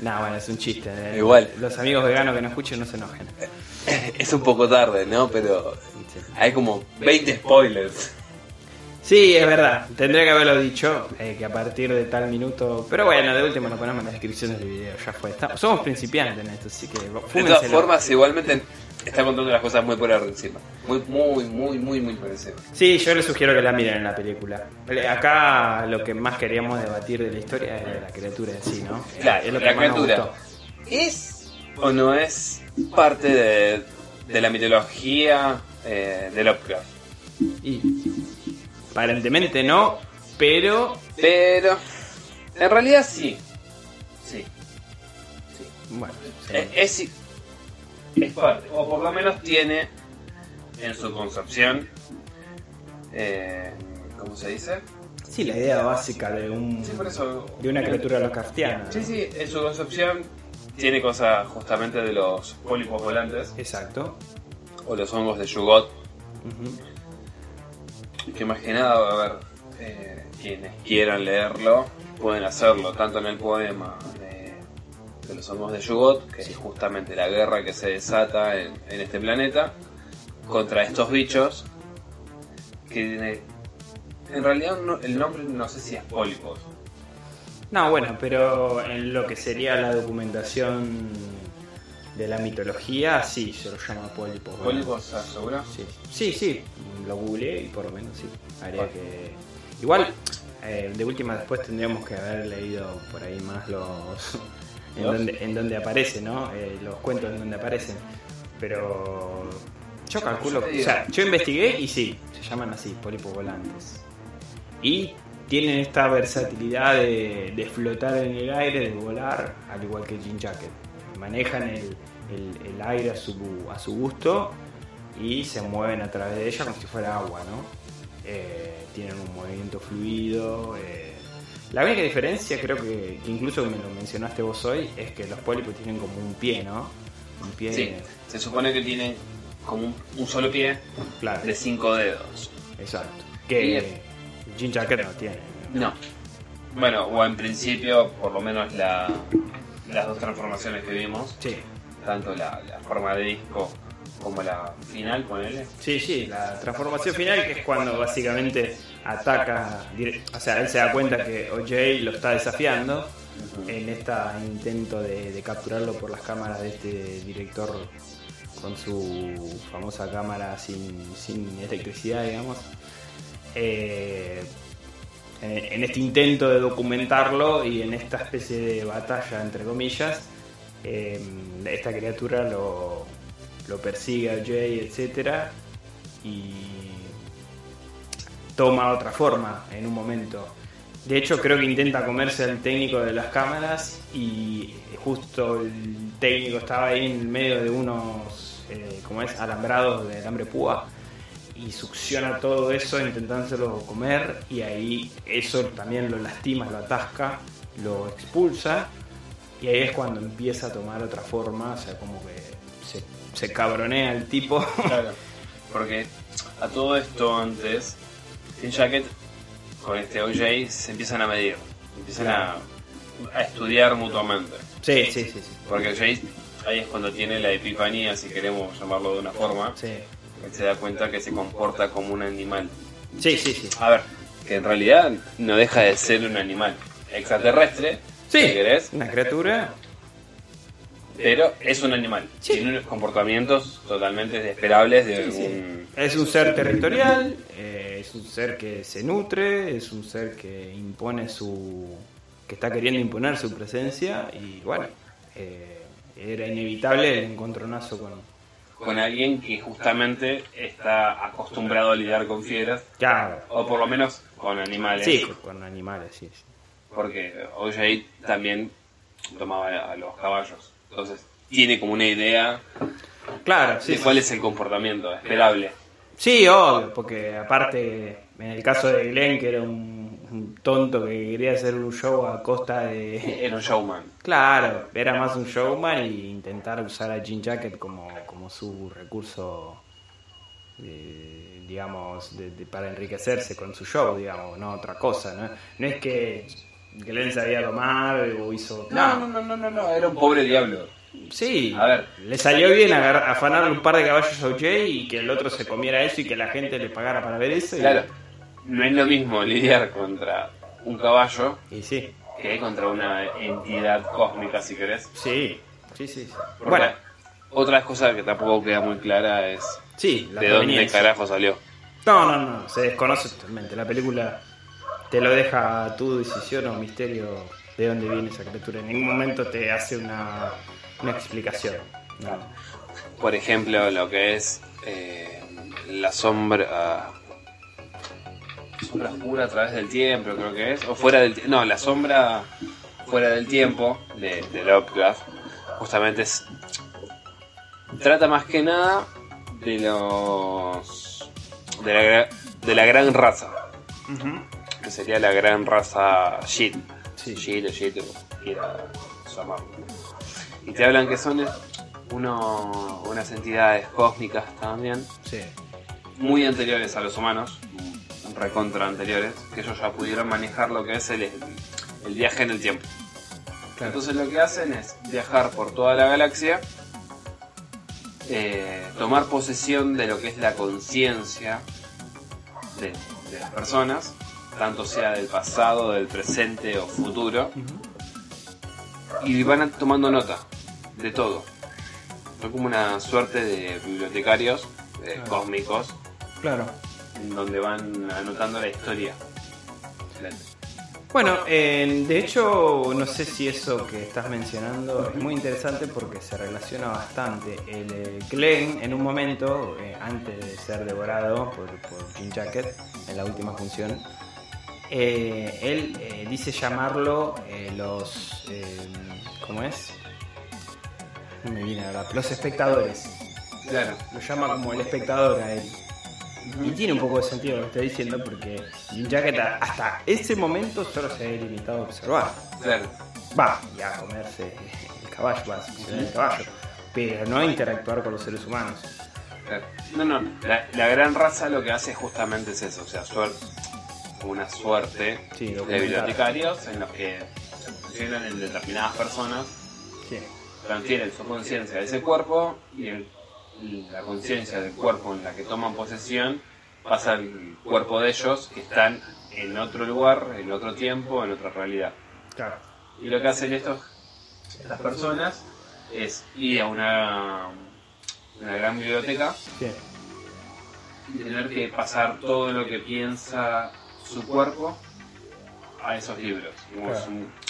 No, bueno, es un chiste. eh. Igual. Los amigos veganos que no escuchen no se enojen. Es un poco tarde, ¿no? Pero hay como 20 spoilers. Sí, es verdad. Tendría que haberlo dicho, eh, que a partir de tal minuto... Pero bueno, de último lo ponemos en las descripciones del video, ya fue. Somos principiantes en esto, así que De todas fúmenselo. formas, igualmente está contando las cosas muy por encima. Muy, muy, muy, muy, muy por encima. Sí, yo les sugiero que la miren en la película. Eh, Acá lo que más queríamos debatir de la historia es de la criatura en sí, ¿no? Claro, es lo que la criatura. ¿Es o no es parte de, de la mitología eh, de Lovecraft? Y aparentemente no, pero Pero en realidad sí. Sí. sí. bueno. Eh, Es, es parte, o por lo menos tiene en su concepción, eh, ¿cómo se dice? Sí, la idea básica de un Sí, por eso. de una criatura Lovecraftiana. Sí, sí, en su concepción tiene cosas justamente de los pólipos volantes Exacto. o los hongos de Yugot, que más que nada, a ver, eh, quienes quieran leerlo pueden hacerlo, tanto en el poema de, los hongos de Yugot, que es justamente la guerra que se desata en, en este planeta, contra estos bichos, que tiene- en realidad no- el nombre no sé si es pólipos. No, bueno, pero en lo que sería la documentación de la mitología, sí, se lo llama pólipo. bueno. ¿Pólipos, ¿estás seguro? Sí, sí, sí, lo googleé y por lo menos sí. Habría que. Igual, eh, de última después tendríamos que haber leído por ahí más los. En, donde, en donde aparece, ¿no? Eh, los cuentos en donde aparecen. Pero. Yo calculo. O sea, yo investigué y sí, se llaman así, pólipos volantes. Y tienen esta versatilidad de, de flotar en el aire, de volar, al igual que Jean Jacket. Manejan el, el- el aire a su, a su gusto y se mueven a través de ella como si fuera agua, ¿no? Eh, tienen un movimiento fluido. eh. La única diferencia, creo que, que incluso me lo mencionaste vos hoy, es que los pólipos tienen como un pie, ¿no? Un pie. Sí, se supone que tiene como un, un solo pie Claro, de cinco dedos. exacto. Que Jean Jacket no tiene. No. Bueno, o en principio, por lo menos la, las dos transformaciones que vimos, Sí, tanto la, la forma de disco como la final, ponele. Sí, sí, la transformación final que es cuando básicamente ataca, o sea, él se da cuenta que OJ lo está desafiando en este intento de, de capturarlo por las cámaras de este director con su famosa cámara sin, sin electricidad, digamos. Eh, en, en este intento de documentarlo y en esta especie de batalla, entre comillas, eh, esta criatura lo, lo persigue a Jay, etcétera, y toma otra forma en un momento. De hecho, creo que intenta comerse al técnico de las cámaras y justo el técnico estaba ahí en medio de unos, eh, como es, alambrados de alambre púa y succiona todo eso intentándoselo comer y ahí eso también lo lastima, lo atasca, lo expulsa y ahí es cuando empieza a tomar otra forma, o sea, como que se, se cabronea el tipo. Claro. Porque a todo esto antes, Team Jacket con este OJ se empiezan a medir, empiezan a, a estudiar mutuamente. sí, sí, sí, sí. Porque OJ ahí es cuando tiene la epifanía, si queremos llamarlo de una forma, Sí, él se da cuenta que se comporta como un animal. sí, sí. sí. A ver, que en realidad no deja de ser un animal extraterrestre, Sí, si querés, una criatura. Pero es un animal. Sí. Tiene unos comportamientos totalmente esperables de Sí, sí. un... Es un ser territorial, eh, es un ser que se nutre, es un ser que impone su. que está queriendo imponer su presencia y bueno, eh, era inevitable el encontronazo con. con alguien que justamente está acostumbrado a lidiar con fieras, Claro, o por lo menos con animales. sí, con animales, sí. sí. Porque OJ también tomaba a los caballos. Entonces, tiene como una idea Claro, sí. de cuál es el comportamiento esperable. Sí, obvio, porque aparte, en el caso de Glenn, que era un, un tonto que quería hacer un show a costa de. Era un showman. Claro, era más un showman e intentar usar a Jean Jacket como, como su recurso, eh, digamos, de- de- para enriquecerse con su show, digamos, no otra cosa, ¿no? No es que Glenn sabía domar o hizo... No, no, no, no, no, no, era un pobre diablo. Sí, A ver. le salió bien agar- afanarle un par de caballos a OJ y que el otro se comiera eso y que la gente le pagara para ver eso. y- Claro, no es lo mismo lidiar contra un caballo Y sí, que contra una entidad cósmica, si querés. sí, sí, sí. sí. Bueno, otra cosa que tampoco queda muy clara es sí, la de dónde carajo salió. No, no, no, se desconoce totalmente. La película te lo deja a tu decisión o misterio de dónde viene esa criatura. En ningún momento te hace una, una explicación. No. Por ejemplo, lo que es eh, la sombra. Sombra oscura a través del tiempo, creo que es. O fuera del No, la sombra fuera del tiempo de, de Lovecraft. Justamente es. Trata más que nada de los. de la, de la gran raza. Que sería la gran raza Shit. Sí. Shit o o quiera llamarlo. Y te hablan que son uno, unas entidades cósmicas también, Sí, muy anteriores a los humanos, recontra anteriores, que ellos ya pudieron manejar lo que es el, el viaje en el tiempo. claro. Entonces lo que hacen es viajar por toda la galaxia, eh, tomar posesión de lo que es la conciencia de, de las personas, tanto sea del pasado, del presente o futuro, y van tomando nota de todo. Son como una suerte de bibliotecarios eh, Claro. cósmicos, claro. donde van anotando la historia. Bueno, eh, de hecho, no sé si eso que estás mencionando es muy interesante porque se relaciona bastante. El eh, Glenn, en un momento, eh, antes de ser devorado por, por Jim Jacket, en la última función, eh, él eh, dice llamarlo eh, los. eh, ¿Cómo es? No me viene ahora. Los espectadores. Claro. Lo llama como el espectador a él. Y tiene un poco de sentido lo que estoy diciendo porque Jacket hasta ese momento solo se había limitado a observar. Claro. Va, y a comerse el caballo, va a succionar el caballo. Pero no a interactuar con los seres humanos. No, no, la, la gran raza lo que hace justamente es eso, o sea, suerte, una suerte Sí, de bibliotecarios en los que se posicionan en determinadas personas, Sí. transfieren su conciencia a ese cuerpo y el la conciencia del cuerpo en la que toman posesión pasa al cuerpo de ellos que están en otro lugar, en otro tiempo, en otra realidad. Claro. Y lo que hacen estos, estas personas es ir a una, una gran biblioteca Sí. y tener que pasar todo lo que piensa su cuerpo a esos libros. Claro.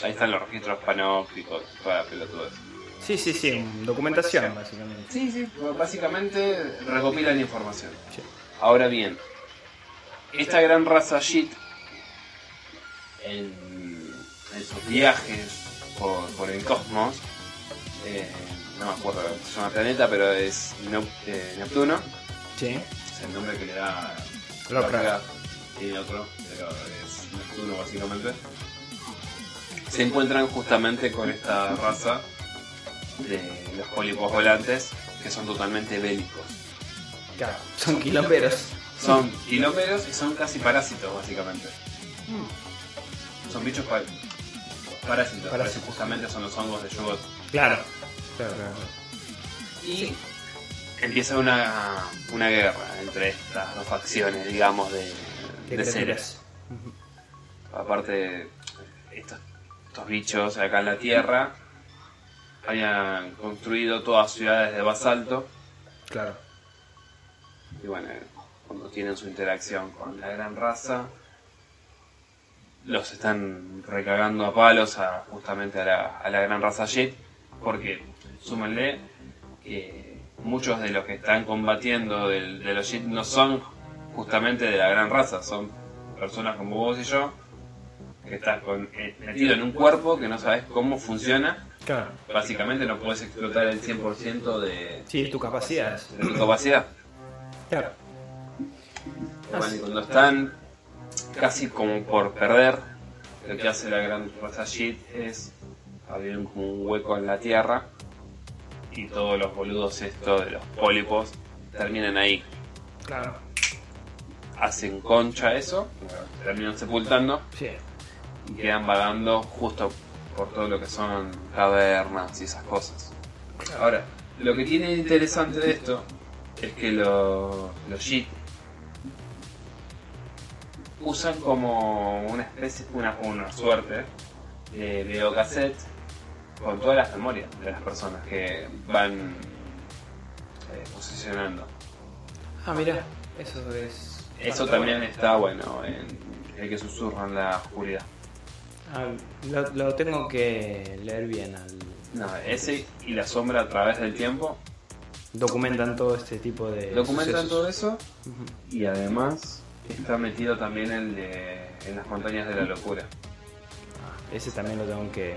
ahí están los registros panópticos, toda la pelotudez. Sí, sí, sí, documentación básicamente. Sí, sí, básicamente recopilan información. Sí. Ahora bien, esta gran raza Shit, en, en sus viajes por, por el cosmos, eh, no me acuerdo cómo se llama el planeta, pero es eh, Neptuno, Sí. es el nombre que le da Lovecraft. Y otro, es Neptuno básicamente. Se encuentran justamente con esta raza de los pólipos volantes que son totalmente bélicos. Claro. Son quilomberos. Son kilómetros y son casi parásitos básicamente. Son bichos pa- parásitos, Parásitos. justamente son los hongos de Yugot. Claro. Claro, claro. Y empieza una, una guerra entre estas dos facciones, digamos, de, ¿Qué de seres. Aparte, estos, estos bichos acá en la Tierra habían construido todas ciudades de basalto Claro. y bueno, cuando tienen su interacción con la gran raza, los están recagando a palos a, justamente a la, a la gran raza Jet, porque súmenle que muchos de los que están combatiendo del- de los Jet no son justamente de la gran raza, son personas como vos y yo, que estás con, eh, metido en un cuerpo que no sabes cómo funciona, Claro. básicamente no puedes explotar el 100% de, Sí, tu capacidad. de tu capacidad. Claro. Bueno, y cuando están casi como por perder, lo que hace la gran raza Shit es abrir un- como un hueco en la tierra y todos los boludos estos de los pólipos terminan ahí. Claro. Hacen concha eso, terminan sepultando Sí. y quedan vagando justo por todo lo que son cavernas y esas cosas. Ahora, lo que tiene interesante de esto es que lo- los Jit usan como una especie, una, una suerte de videocassette con todas las memorias de las personas que van eh, posicionando. Ah, mira. Eso es. Eso también está bueno en el que susurra en la oscuridad. Ah, lo, lo tengo que leer bien. Al... No, ese y la sombra a través del tiempo Documentan todo este tipo de. documentan sucesos. todo eso y además está metido también el de en las montañas de la locura. Ah, ese también lo tengo que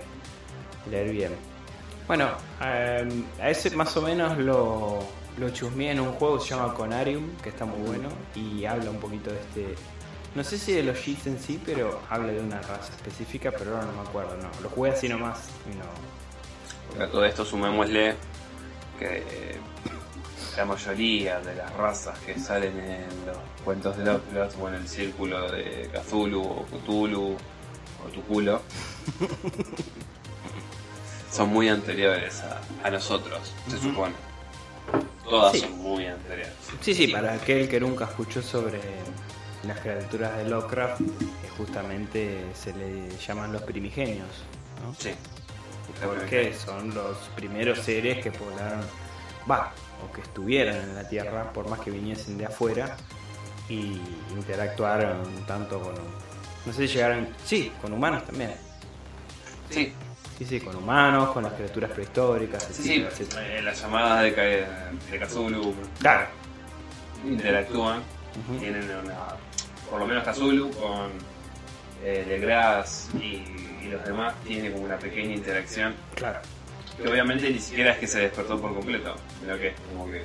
leer bien. Bueno, eh, a ese más o menos lo, lo chusmeé en un juego que se llama Conarium, que está muy bueno, y habla un poquito de este... No sé si de los Jits en sí, pero habla de una raza específica, pero ahora no me acuerdo, no. Lo jugué así nomás y no... A todo esto sumémosle que eh, la mayoría de las razas que salen en los cuentos de Lovecraft o en el círculo de Cthulhu o Cthulhu o Tuculo son muy anteriores a, a nosotros, se supone. Todas Sí. son muy anteriores. Sí, sí, para aquel que nunca escuchó sobre las criaturas de Lovecraft, eh, justamente se le llaman los primigenios, ¿no? Sí. porque son los primeros seres que poblaron, va, o que estuvieran en la Tierra, por más que viniesen de afuera, y interactuaron tanto con, no sé si llegaron, sí, con humanos también, Sí, sí, sí, con humanos, con las criaturas prehistóricas, sí, sí. etcétera, eh, las llamadas de, de Cthulhu Claro, interactúan, tienen una, por lo menos Cthulhu con eh, Legras y, y los demás tiene como una pequeña interacción claro. que obviamente ni siquiera es que se despertó por completo, sino que es como que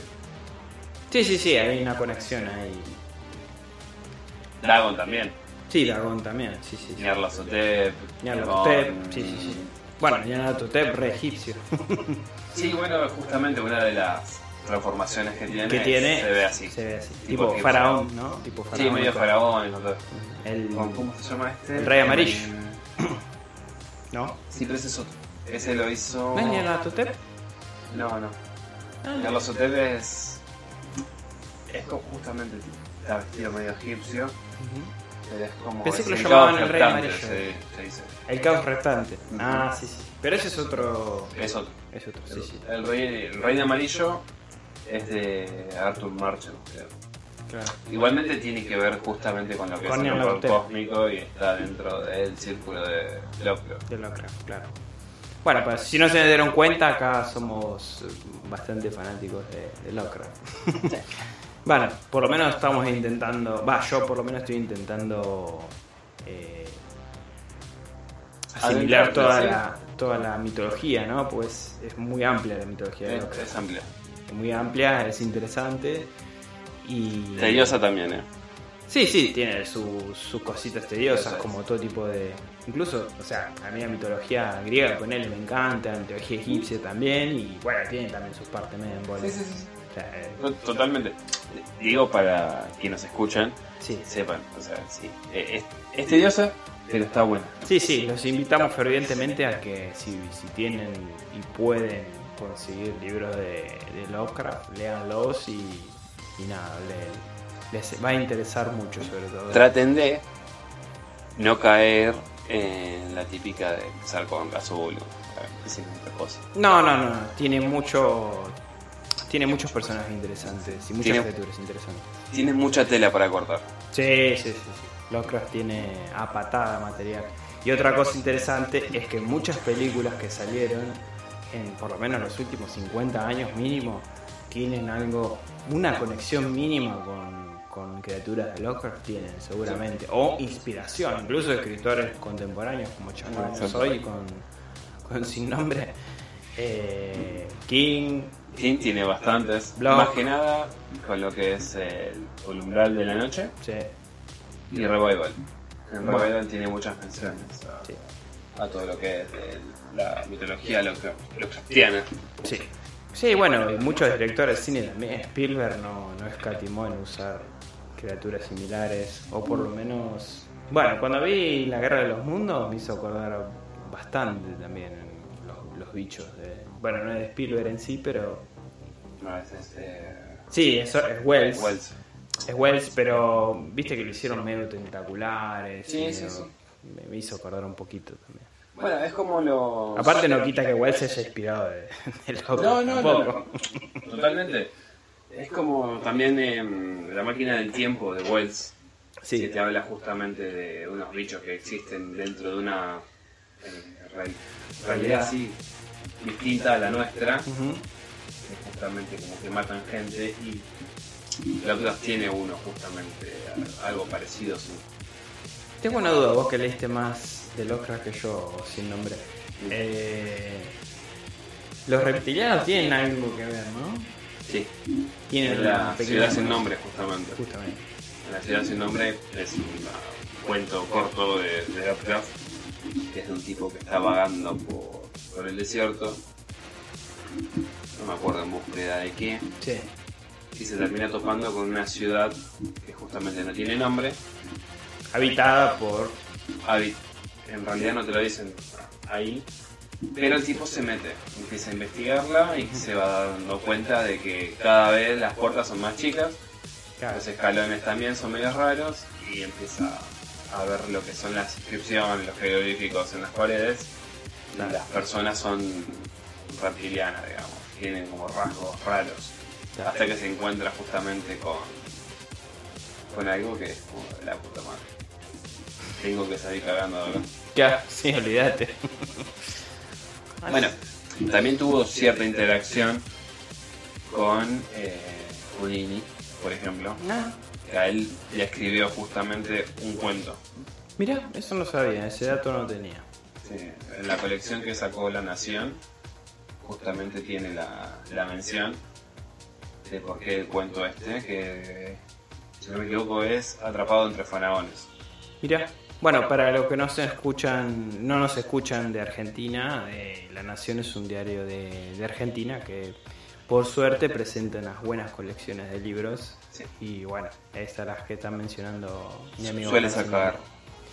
Sí, sí, sí, hay una conexión ahí. Dagon también, Sí, Dagon también, sí, sí. sí. Nyarlathotep, sí, sí, sí. Bueno, Nyarlathotep, re egipcio. Sí, bueno, justamente una de las transformaciones que tiene, que tiene, se ve así. Se ve así. Tipo faraón, ¿no? Tipo Sí, faraón. medio faraón. El, ¿Con- ¿Cómo se llama este? El rey amarillo. ¿No? Sí, pero ese es otro. Ese lo hizo. ¿No es Nyarlathotep? No, no. Ah, Nyarlathotep es es justamente está vestido medio egipcio. Es como Pensé que lo el llamaban caos el rey restante, amarillo. se- se dice. El caos restante. Ah, sí, sí. Pero ese es otro. Es otro. Es otro, sí, sí. El rey, el rey de amarillo es de Arthur Marchand, creo. Claro. Igualmente tiene que ver justamente con lo que Con es el horror cósmico y está dentro del círculo de Lovecraft. De Lovecraft, claro. Bueno, pues si no se dieron cuenta, acá somos bastante fanáticos de, de Lovecraft. bueno, por lo menos estamos intentando, va, yo por lo menos estoy intentando eh, asimilar toda la, toda la mitología, ¿no? Pues es muy amplia la mitología de Es, es amplia. Es muy amplia, es interesante y... Tediosa también, ¿eh? Sí, sí, tiene su- sus cositas tediosas, es. como todo tipo de. Incluso, o sea, a mí la mitología griega con él me encanta, la mitología egipcia también, y bueno, tiene también sus partes medio en bola. Sí, sí, sí. Totalmente. Digo para quienes nos escuchan, sí. sepan, o sea, sí. Eh, Es, es tediosa, pero está buena. Sí, sí, los invitamos fervientemente a que si, si tienen y pueden conseguir libros de, de Lovecraft, léanlos y, y nada, le- les va a interesar mucho sobre todo. Traten de no caer en la típica de empezar con cosa. No, no, no, tiene mucho... Tiene muchos personajes interesantes y muchas Tiene- criaturas interesantes. Tiene mucha tela para cortar. Sí, sí, sí, sí. Lovecraft tiene a patada material. Y otra cosa interesante es que muchas películas que salieron en por lo menos los últimos 50 años mínimo tienen algo, una conexión mínima con, con criaturas de Lovecraft tienen seguramente. O inspiración, incluso de escritores contemporáneos como Charles. Soy con, con Sin Nombre. eh, King, King tiene bastantes, Block. más que nada con lo que es el, el umbral de la noche sí, y Revival. En Bueno. Revival tiene muchas menciones a, sí. a todo lo que es la mitología Lovecraft- Lovecraftiana. Sí. Sí, bueno, y muchos directores de cine también. Spielberg no, no escatimó en usar criaturas similares, o por lo menos. Bueno, cuando vi La Guerra de los Mundos me hizo acordar bastante también los bichos de. Bueno, no es de Spielberg en sí, pero. No, es este. Sí, eso es Wells. Wells. Es Wells, pero viste que lo hicieron medio tentaculares. Sí, medio- sí, sí. Me, hizo acordar un poquito también. Bueno, es como lo. Aparte, no quita que Wells se haya inspirado de, de Lovecraft No, no, tampoco. no. Totalmente. Es como también em, la máquina del tiempo de Wells. Sí. Que te habla justamente de unos bichos que existen dentro de una eh, real- realidad así distinta a la nuestra. Ujú. que justamente como que matan gente y Lovecraft tiene uno justamente a- algo parecido sí. Tengo una duda, vos que leíste más de Lovecraft que yo, sin nombre. Eh, los reptilianos tienen algo que ver, ¿no? Sí, Tienen en la ciudad sin nombre justamente. Justamente. En la ciudad sin nombre es un cuento corto de, de Lovecraft que es de un tipo que está vagando por, por el desierto. No me acuerdo en búsqueda de qué. Sí. Y se termina topando con una ciudad que justamente no tiene nombre. Habitada por. Habi- en realidad no te lo dicen ahí, pero el tipo se mete, empieza a investigarla y se va dando cuenta de que cada vez las puertas son más chicas, los escalones también son medio raros y empieza a ver lo que son las inscripciones, los jeroglíficos en las paredes Claro. las personas son reptilianas, digamos, tienen como rasgos raros, Claro. hasta que se encuentra justamente con, con algo que es como la puta madre. Tengo que salir cagando acá. Ya, sí, olvídate. Bueno, también tuvo cierta interacción con eh, Houdini, por ejemplo. Ah, que A él le escribió justamente un cuento. mira, eso no sabía, ese dato no tenía. En la colección que sacó La Nación, justamente tiene la, la mención de por qué el cuento este, que si no me equivoco es Atrapado entre faraones. Mira, bueno, para los que no se escuchan, no nos escuchan de Argentina, eh, La Nación es un diario de, de Argentina que por suerte presenta unas buenas colecciones de libros. Sí. Y bueno, estas las que están mencionando mi amigo. Suele sacar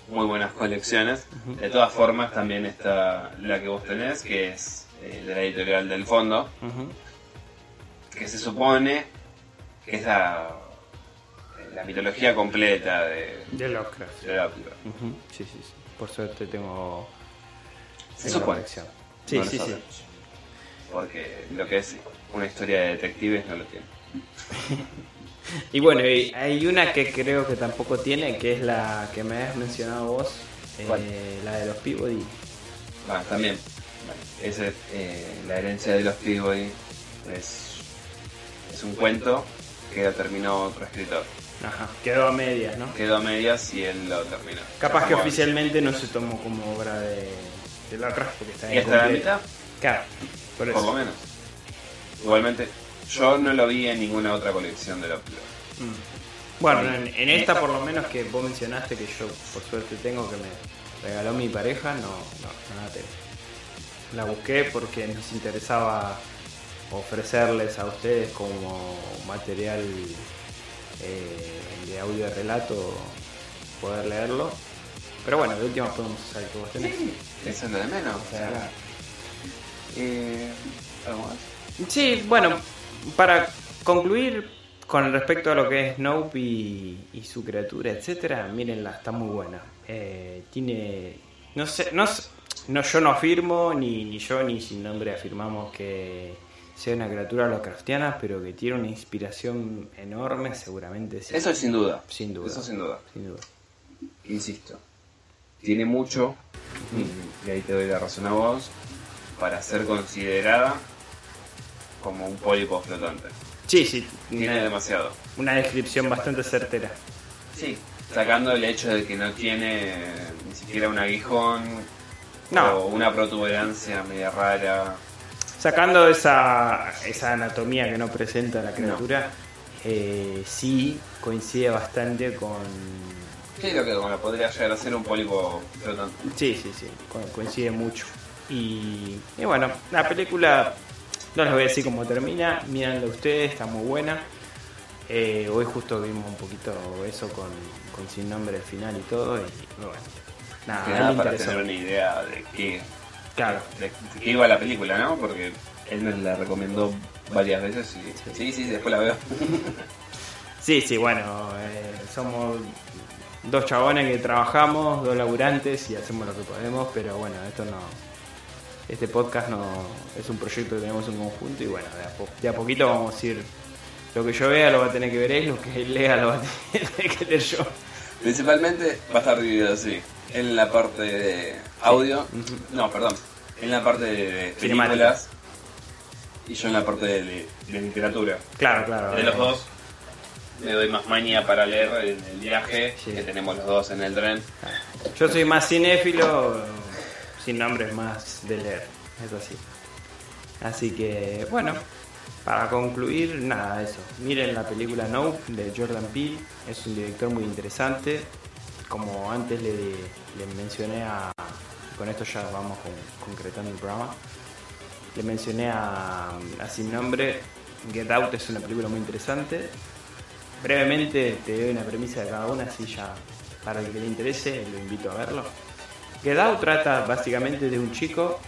muy buenas colecciones. De todas formas, también está la que vos tenés, que es eh, de la editorial del fondo, que se supone que es la, la mitología completa de, De Lovecraft. de Lovecraft. Ujú, Sí, sí, sí. Por suerte tengo. ¿Se supone? colección. Sí, No sí, sí. Porque lo que es una historia de detectives no lo tiene. Y bueno, y hay una que creo que tampoco tiene, que es la que me has mencionado vos, eh, la de los Peabody. Ah, también. Ese, eh, la herencia de los Peabody es, es un cuento que lo terminó otro escritor. Ajá, quedó a medias, ¿no? Quedó a medias y él lo terminó. Capaz que oficialmente no se tomó como obra de, de Lovecraft porque está ¿Y hasta la mitad? Claro, por eso. menos. Igualmente, yo no lo vi en ninguna otra colección de Lovecraft. Mm. Bueno, en, en esta por lo menos que vos mencionaste que yo por suerte tengo que me regaló mi pareja, no, no, no la tengo. La busqué porque nos interesaba ofrecerles a ustedes como material eh, de audio de relato poder leerlo. Pero bueno, de última podemos usar el que vos tenés. Eso es lo de menos. O sea, Eh, ¿Algo más? Sí, bueno, para concluir con respecto a lo que es Snope y, y su criatura, etcétera, mírenla, está muy buena. Eh, tiene, no sé, no, sé- no, yo no afirmo ni, ni yo ni sin nombre afirmamos que sea una criatura Lovecraftiana, pero que tiene una inspiración enorme, seguramente sí. Eso sin duda. Sin duda. Eso sin duda. Sin duda. Insisto. Tiene mucho, y ahí te doy la razón a vos, para ser considerada como un pólipo flotante. Sí, sí, Tiene una, demasiado. una descripción bastante certera. Sí. Sacando el hecho de que no tiene ni siquiera un aguijón No. o una protuberancia media rara. Sacando esa, esa anatomía que no presenta la criatura, eh, sí coincide bastante con... Sí, lo que bueno, podría llegar a ser un pólipo flotante. Sí, sí, sí, co- coincide mucho. Y, y bueno, la película, no les voy a decir cómo termina, mírenla ustedes, está muy buena. Eh, hoy justo vimos un poquito eso con, con Sin Nombre al final y todo, y bueno, nada, nada para tener una idea de qué, Claro, de, de qué iba la película, ¿no? Porque él me la recomendó varias veces y sí, sí, después la veo. Sí, sí, bueno, eh, somos dos chabones que trabajamos, dos laburantes y hacemos lo que podemos, pero bueno, esto no. Este podcast no es un proyecto que tenemos en conjunto y bueno, de a, po- de a poquito vamos a ir. Lo que yo vea lo va a tener que ver él, lo que él lea lo va a tener que leer yo. Principalmente va a estar dividido así. En la parte de audio, no, perdón, en la parte de películas y yo en la parte de, de literatura. Claro, claro. De los dos me doy más maña para leer en el viaje Sí. que tenemos los dos en el tren. Yo soy más cinéfilo, sin nombres más de leer, es así. Así que, bueno, para concluir, nada, eso. Miren la película Nope de Jordan Peele, es un director muy interesante. Como antes le, le mencioné a. Con esto ya vamos con- concretando el programa. Le mencioné a, a Sin Nombre. Get Out es una película muy interesante. Brevemente te doy una premisa de cada una, así ya para el que le interese lo invito a verlo. Out trata básicamente de un chico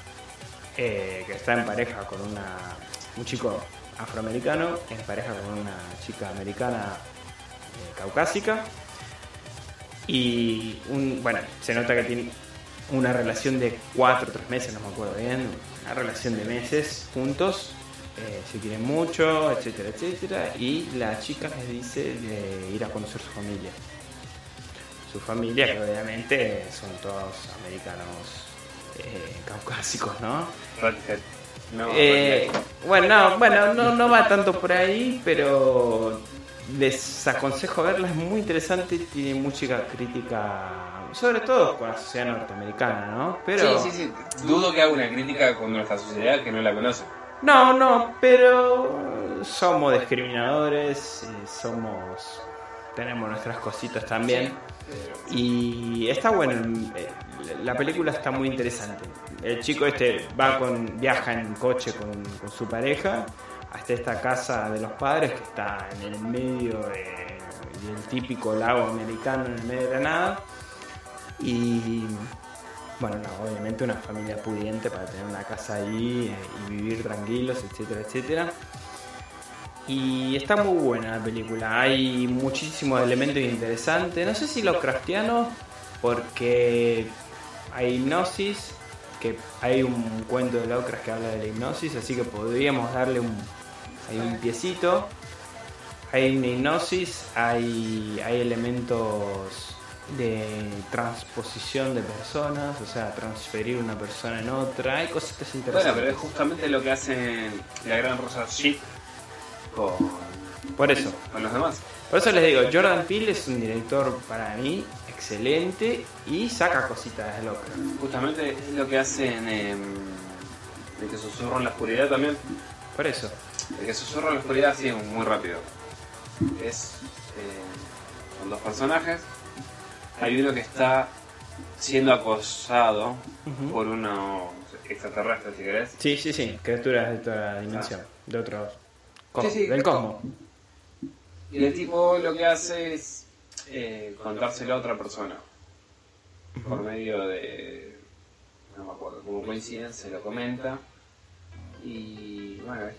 eh, que está en pareja con una, un chico afroamericano, en pareja con una chica americana eh, caucásica. Y bueno, se nota que tiene una relación de cuatro o tres meses, no me acuerdo bien, una relación de meses juntos, eh, se quieren mucho, etcétera, etcétera, y la chica les dice de ir a conocer su familia. Su familia, que obviamente son todos americanos eh, caucásicos, ¿no? Eh, bueno, no, bueno, no, no va tanto por ahí, pero les aconsejo verla, es muy interesante, tiene mucha crítica, sobre todo con la sociedad norteamericana, ¿no? Pero, Sí, sí, sí. Dudo que haga una crítica con nuestra sociedad que no la conoce. No, no, pero somos discriminadores, eh, somos, tenemos nuestras cositas también. Y está bueno, eh, la película está muy interesante. El chico este va con, viaja en coche con, su pareja hasta esta casa de los padres que está en el medio de- del típico lago americano en el medio de la nada. Y bueno, no, obviamente una familia pudiente para tener una casa ahí eh, y vivir tranquilos, etcétera, etcétera. Y está muy buena la película. Hay muchísimos elementos interesantes. No sé si los craftianos, porque hay hipnosis, que hay un cuento de Lovecraft que habla de la hipnosis, así que podríamos darle un, hay un piecito. Hay una hipnosis, hay, hay elementos de transposición de personas, o sea, transferir una persona en otra, hay cositas Bueno, interesantes. pero es justamente lo que hacen la gran Rosa Ship con, Por eso. con los demás. Por eso les digo, Jordan Peele es un director para mí excelente y saca cositas de Lovecraft. Justamente es lo que hacen en el que susurro en la oscuridad también. Por eso. El que susurra en la oscuridad sí es muy rápido. Es eh, con dos personajes. Hay uno que está siendo acosado por unos extraterrestres, si querés. Sí, sí, sí, criaturas de otra dimensión, de Sí, sí. del cosmos. Y el tipo lo que hace es eh, contárselo a otra persona. Por medio de. No me acuerdo, como coincidencia lo comenta. Y bueno,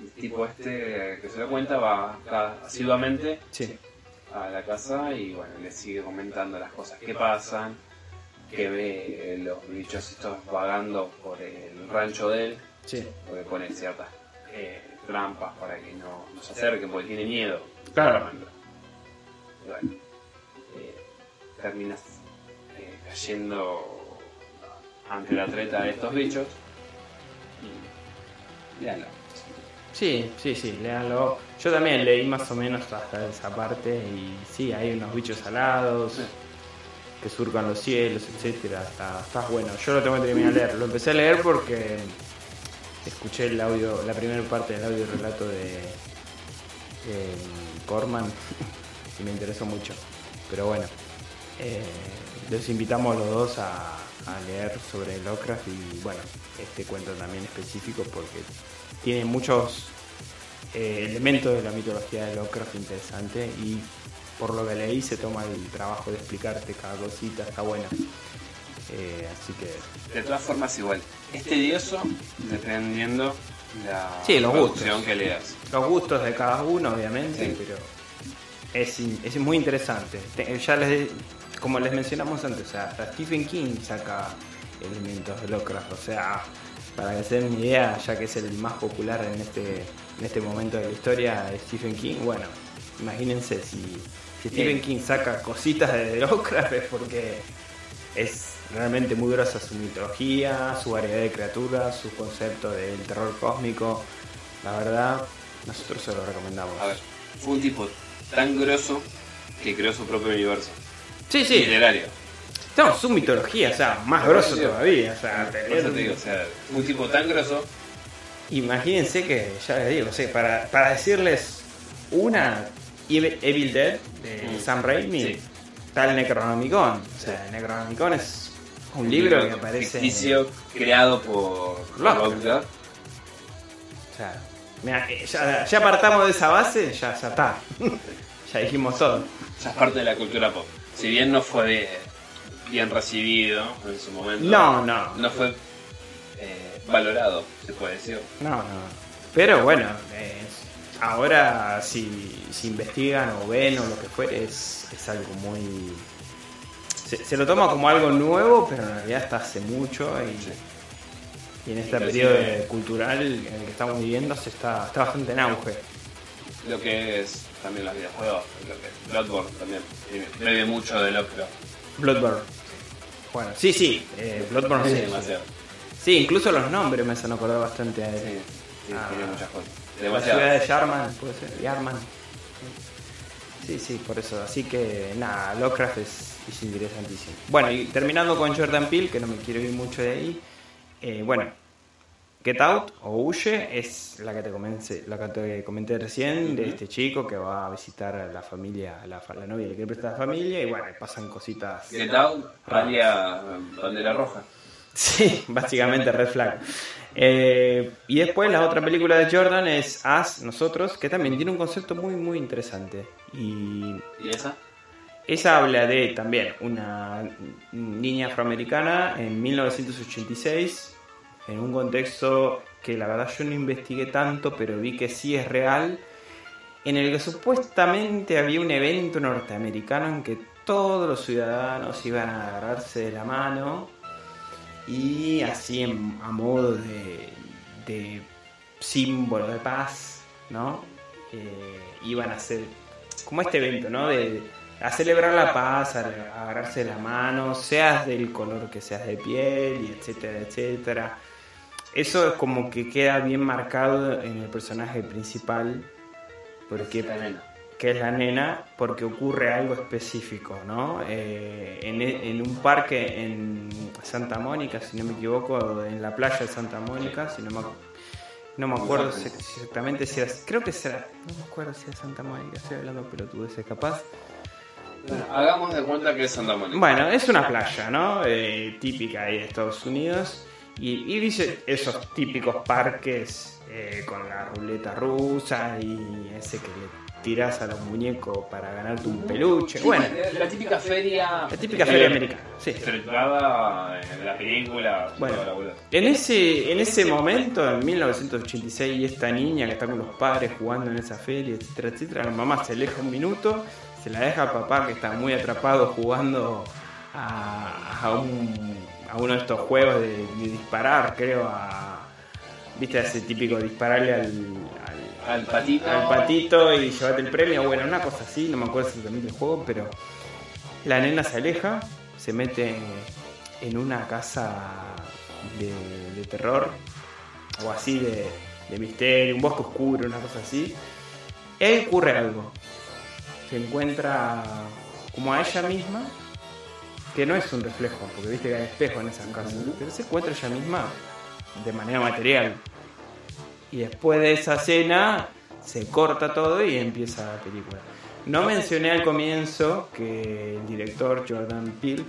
el tipo este que se lo cuenta va asiduamente Sí, a la casa y bueno, le sigue comentando las cosas que pasan, que ve los bichos estos vagando por el rancho de él, sí. porque pone ciertas eh, trampas para que no, no se acerquen porque tiene miedo. Claro. Y bueno, eh, terminas eh, cayendo ante la treta de estos bichos. Y. Sí, sí, sí, léanlo. Yo también leí más o menos hasta esa parte y sí, hay unos bichos alados Sí. que surcan los cielos, etcétera. Está, está bueno. Yo lo tengo que terminar de leer. Lo empecé a leer porque escuché el audio, la primera parte del audio relato de eh, Corman y me interesó mucho. Pero bueno, eh, les invitamos los dos a, leer sobre Lovecraft y bueno, este cuento también específico porque tiene muchos eh, elementos de la mitología de Lovecraft interesante y por lo que leí se toma el trabajo de explicarte cada cosita, está bueno. Eh, así que De todas formas, igual, es tedioso dependiendo la Sí, los gustos. que leas. los gustos de cada uno, obviamente, Sí. pero es, es muy interesante. Te- Ya les, como les mencionamos antes, o sea, hasta Stephen King saca elementos de Lovecraft, o sea, para que se den una idea, ya que es el más popular en este, en este momento de la historia Stephen King, bueno, imagínense si, si Stephen. King saca cositas de Lovecraft es porque es realmente muy grosa su mitología, su variedad de criaturas, su concepto del terror cósmico. La verdad, nosotros se lo recomendamos. A ver, fue un tipo tan grosso que creó su propio universo Sí, sí, literario. no, su mitología, o sea, más grosso todavía. O sea, tener- te digo, o sea, un tipo tan grosso Imagínense que, ya les digo, o sea, para, para decirles una Evil Evil Dead de Mm. Sam Raimi, Sí. está el Necronomicon. O sea, el Necronomicon es un libro que aparece. ficticio creado por Lovecraft. Lovecraft. O sea, mirá, ya, ya partamos de esa base, ya, ya está. ya dijimos todo. Ya es parte de la cultura pop. Si bien no fue bien, bien recibido en su momento, No, no. no fue eh, valorado, se puede decir. No, no. Pero bueno, eh, ahora si, si investigan o ven o lo que fuere, es, es algo muy... Se, se lo toma como algo nuevo, pero en realidad está hace mucho y, y en este periodo cultural en el que estamos viviendo se está, está bastante en auge. Lo que es también los videojuegos, lo que es Bloodborne también, bebe mucho de Lovecraft. Bloodborne. Bueno, sí, sí, eh, Bloodborne Sí, demasiado. Sí, incluso los nombres me hacen acordar bastante a él. Sí, sí, Ah. muchas cosas. La ciudad de Yarman, puede ser, Yarman. Sí, sí, por eso. Así que nada, Lovecraft es, es interesantísimo. Bueno, y terminando con Jordan Peele, que no me quiero ir mucho de ahí. eh, bueno, Get Out o Huye es la que te comencé, la que te comenté recién, de este chico que va a visitar a la familia, a la, la novia que presta la familia, y bueno, pasan cositas. Get Out, bandera roja. Sí, básicamente Red Flag. Eh, y después la otra película de Jordan es As, Nosotros, que también tiene un concepto muy, muy interesante. Y ¿Y esa? esa habla de también una niña afroamericana en 1986, en un contexto que la verdad yo no investigué tanto, pero vi que sí es real. en el que supuestamente había un evento norteamericano en que todos los ciudadanos iban a agarrarse de la mano y así a modo de, símbolo de paz, ¿no? Eh, iban a hacer como este evento, ¿no? De, a celebrar la paz, a, agarrarse la mano, seas del color que seas de piel, y etcétera, etcétera. Eso es como que queda bien marcado en el personaje principal porque. Que es la nena porque ocurre algo específico no eh, e, en, un parque en Santa Mónica si no me equivoco en la playa de Santa Mónica si no me no me acuerdo exactamente si era creo que será no me acuerdo si era Santa Mónica estoy hablando pelotudeces capaz bueno, hagamos de cuenta que es Santa Mónica. Bueno, es una playa, ¿no? Eh, típica ahí de Estados Unidos. Y, y dice esos típicos parques eh, con la ruleta rusa y ese que le tirás a los muñecos para ganarte un peluche. bueno, la típica feria. La típica feria americana, sí. en la película. Bueno, en ese, en ese momento, en 1986, esta niña que está con los padres jugando en esa feria, etcétera, etcétera, la mamá se aleja un minuto, se la deja a papá que está muy atrapado jugando a, a, un, a uno de estos juegos de, de disparar, creo, a viste ese típico dispararle al, al, patito. al patito y llevarte el premio. Bueno, una cosa así, no me acuerdo exactamente el juego, pero la nena se aleja, se mete en una casa de, terror o así de, misterio, un bosque oscuro, una cosa así. Y ocurre algo. Se encuentra como a ella misma, que no es un reflejo, porque viste que hay espejo en esa casa, pero se encuentra ella misma de manera material. Y después de esa escena se corta todo y empieza la película. No mencioné al comienzo que el director Jordan Peele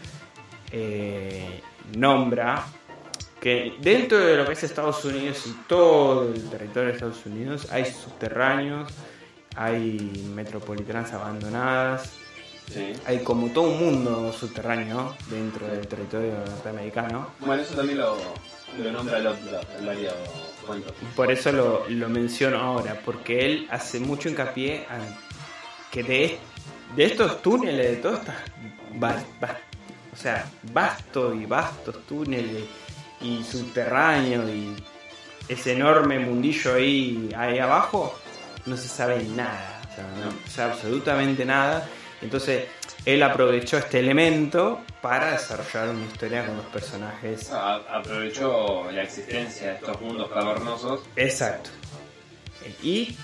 eh, nombra que dentro de lo que es Estados Unidos y todo el territorio de Estados Unidos hay subterráneos, hay metropolitanas abandonadas, hay como todo un mundo subterráneo dentro del territorio norteamericano. Bueno, eso también lo, lo nombra el, Por eso lo, lo, menciono ahora, porque él hace mucho hincapié a que de, de estos túneles, de todos estos o sea, vastos y vastos túneles y subterráneos y ese enorme mundillo ahí, ahí abajo, no se sabe nada, o sea, no se sabe absolutamente nada. Entonces, él aprovechó este elemento para desarrollar una historia con los personajes. aprovechó la existencia de estos mundos cavernosos. Exacto. Y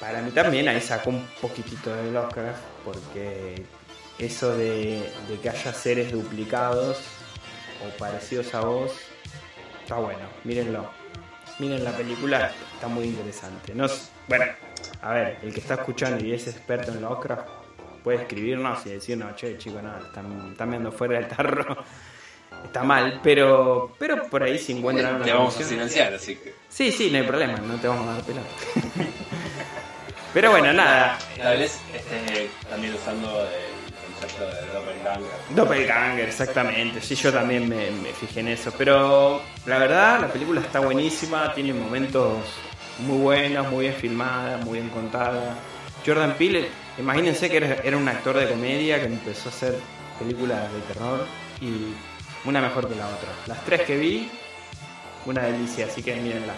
para mí también ahí sacó un poquitito de Lovecraft, porque eso de, que haya seres duplicados o parecidos a vos, está bueno, mírenlo. Miren la película, está muy interesante. No, bueno, a ver, el que está escuchando y es experto en Lovecraft, puede escribirnos y decirnos, che, chico, no, están, están viendo fuera del tarro. Está mal, pero pero por ahí se encuentran una Te vamos a silenciar, así que. Sí, sí, no hay problema, no te vamos a dar pelota. pero bueno, nada. Tal vez estés también usando el concepto de Doppelganger. Doppelganger, exactamente. Sí, yo también me, me fijé en eso. Pero la verdad, la película está buenísima, tiene momentos muy buenos, muy bien filmada, muy bien contada. Jordan Peele Imagínense que era, un actor de comedia que empezó a hacer películas de terror y una mejor que la otra. Las tres que vi, una delicia, así que mírenla.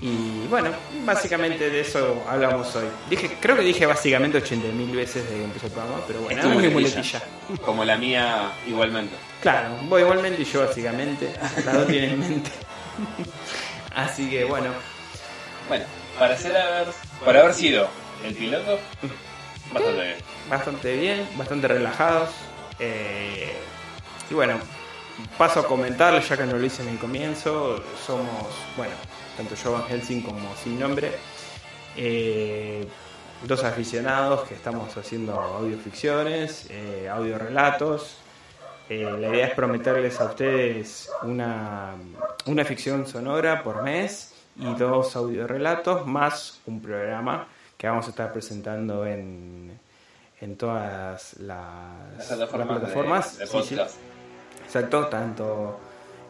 Y bueno, básicamente de eso hablamos hoy. Dije, creo que dije básicamente 80.000 veces desde que empezó el programa, pero bueno, es muy muletilla. Como la mía igualmente. Claro, vos igualmente y yo básicamente. Las dos tienen en mente. Así que bueno. Bueno, para ser haber, para haber sido el piloto, bastante bien. Bastante bien, bastante relajados. Eh, y bueno, paso a comentarles, ya que no lo hice en el comienzo. Somos, bueno, tanto yo Van Helsing como Sin Nombre. Eh, dos aficionados que estamos haciendo audioficciones, eh, audiorelatos. Eh, la idea es prometerles a ustedes una, una ficción sonora por mes y dos audiorelatos más un programa que vamos a estar presentando en, en todas las, plataformas. Exacto, tanto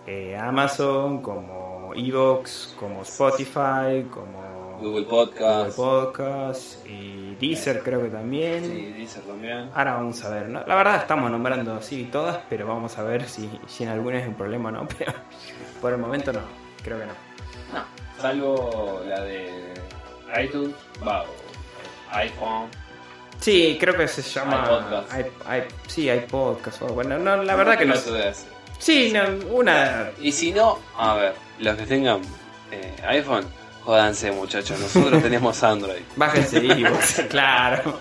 eh, Amazon como Evox, como Spotify, como Google Google Podcast. Podcast y Deezer creo que también. Sí, Deezer también. Ahora vamos a ver, ¿no? La verdad estamos nombrando así todas, pero vamos a ver si, si en alguna es un problema o no. Pero por el momento no, creo que no. Salvo la de iTunes, va, iPhone. Sí, creo que se llama. iPodcast. i- i- sí, hay podcast. o- Bueno, no, la verdad que no. Sí, no, una. Y si no, a ver, los que tengan eh, iPhone, jódanse muchachos, nosotros tenemos Android. Bájense Evox, claro.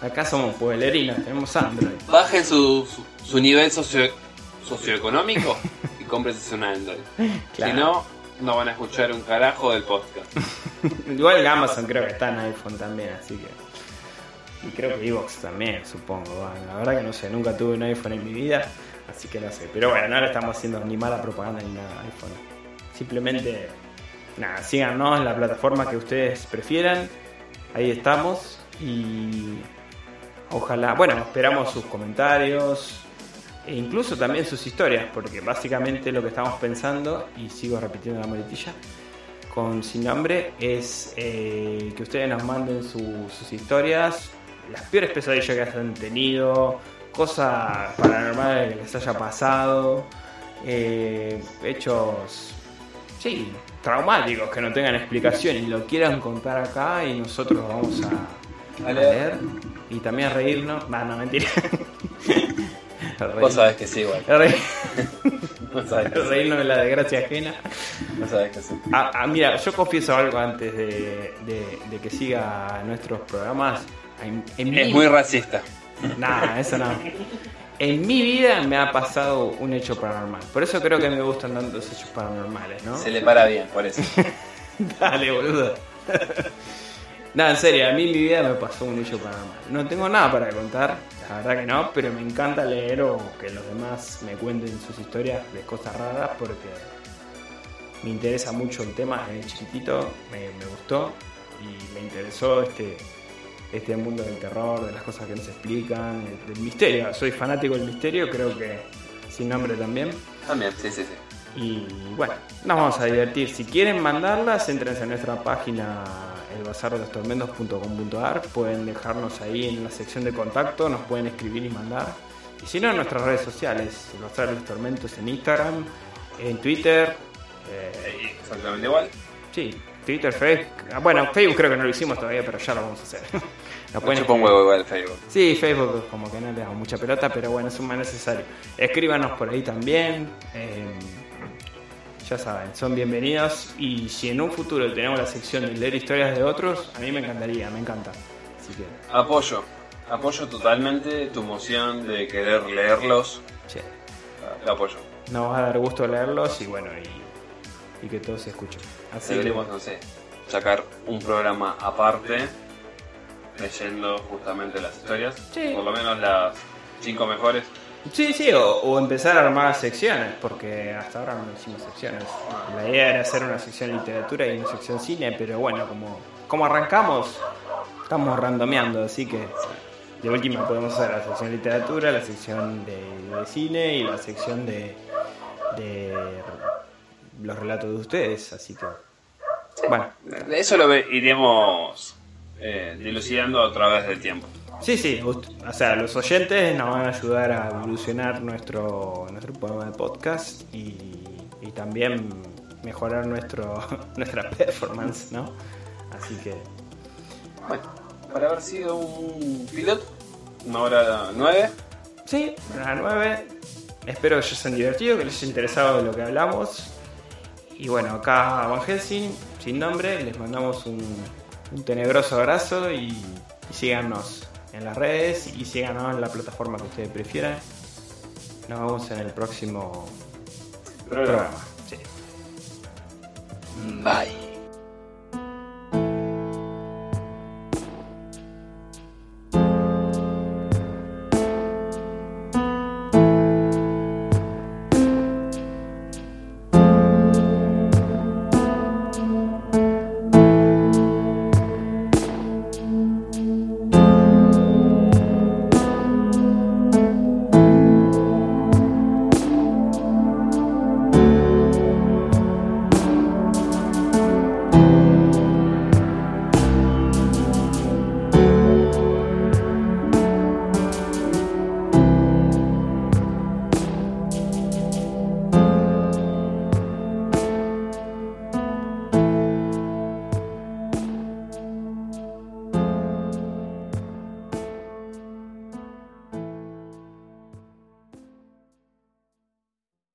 Acá somos pueblerinos, tenemos Android. Bajen su, su, su nivel socio, socioeconómico y cómprense un Android. Claro. Si no, no van a escuchar un carajo del podcast. Igual que Amazon creo que está en iPhone también, así que. Y creo que Evox también, supongo. Bueno, la verdad que no sé, nunca tuve un iPhone en mi vida, así que no sé. Pero bueno, no le estamos haciendo ni mala propaganda ni nada iPhone. Simplemente, nada, síganos en la plataforma que ustedes prefieran. Ahí estamos. Y ojalá, bueno, esperamos sus comentarios. E incluso también sus historias, porque básicamente lo que estamos pensando, y sigo repitiendo la muletilla, con Sin Nombre es eh, que ustedes nos manden su- sus historias, las peores pesadillas que hayan tenido, cosas paranormales que les haya pasado, eh, hechos, sí, traumáticos que no tengan explicación y lo quieran contar acá y nosotros lo vamos a, leer. leer y también a reírnos. No, no, mentira. Vos sabés que sí, reír- Vos sabés que reírnos de la desgracia ajena. Vos sabés que sí. Ah, ah, mira, yo confieso algo antes de, de- de que siga nuestros programas. En, en Es mi- muy racista. Nah, eso no. En mi vida me ha pasado un hecho paranormal. Por eso creo que me gustan tanto los hechos paranormales, ¿no? Se le para bien, por eso. Dale, boludo. Nada, en serio, a mí en mi vida me pasó un hecho paranormal. No tengo nada para contar, la verdad que no, pero me encanta leer o que los demás me cuenten sus historias de cosas raras porque me interesa mucho el tema desde chiquitito, me, me gustó y me interesó este, este mundo del terror, de las cosas que no se explican, del misterio. Soy fanático del misterio, creo que sin nombre también. También, sí, sí, sí. Y bueno, nos vamos a divertir. Si quieren mandarlas, entren a nuestra página elbazardelostormentos.com.ar. Pueden dejarnos ahí en la sección de contacto, nos pueden escribir y mandar. Y si no, en nuestras redes sociales, el Bazar de los Tormentos en Instagram, en Twitter. eh, Exactamente igual. sí, Twitter, Facebook. ah, Bueno, Facebook creo que no lo hicimos todavía, pero ya lo vamos a hacer. Me pueden chupa un huevo igual Facebook. Sí, Facebook como que no le damos mucha pelota, pero bueno, es un más necesario. Escríbanos por ahí también. eh, ya saben, son bienvenidos. Y si en un futuro tenemos la sección de leer historias de otros, a mí me encantaría, me encanta. Así que, Apoyo. Apoyo totalmente tu moción de querer leerlos. Lo apoyo. nos va a dar gusto leerlos y bueno, y, y que todos se escuchen. Así que, Deberíamos, no sé, sacar un programa aparte leyendo justamente las historias. Sí. Por lo menos las cinco mejores. Sí, sí, o, empezar a armar secciones, porque hasta ahora no hicimos secciones. La idea era hacer una sección literatura y una sección cine, pero bueno, como, como arrancamos, estamos randomeando, así que de última podemos hacer la sección literatura, la sección de, cine y la sección de, de los relatos de ustedes, así que... Bueno, Eso lo iremos eh, dilucidando a través del tiempo. Sí, sí, o sea, los oyentes nos van a ayudar a evolucionar nuestro, nuestro programa de podcast y, y también mejorar nuestro, nuestra performance, ¿no? Así que, Bueno, para haber sido un piloto, una hora nueve. sí, a las 9. Espero que se hayan divertido, que les haya interesado de lo que hablamos. Y bueno, acá Van Helsing, sin nombre, les mandamos un, un tenebroso abrazo y, y síganos en las redes y síganos en la plataforma que ustedes prefieran. Nos vemos en el próximo Programa. programa. Sí. Bye.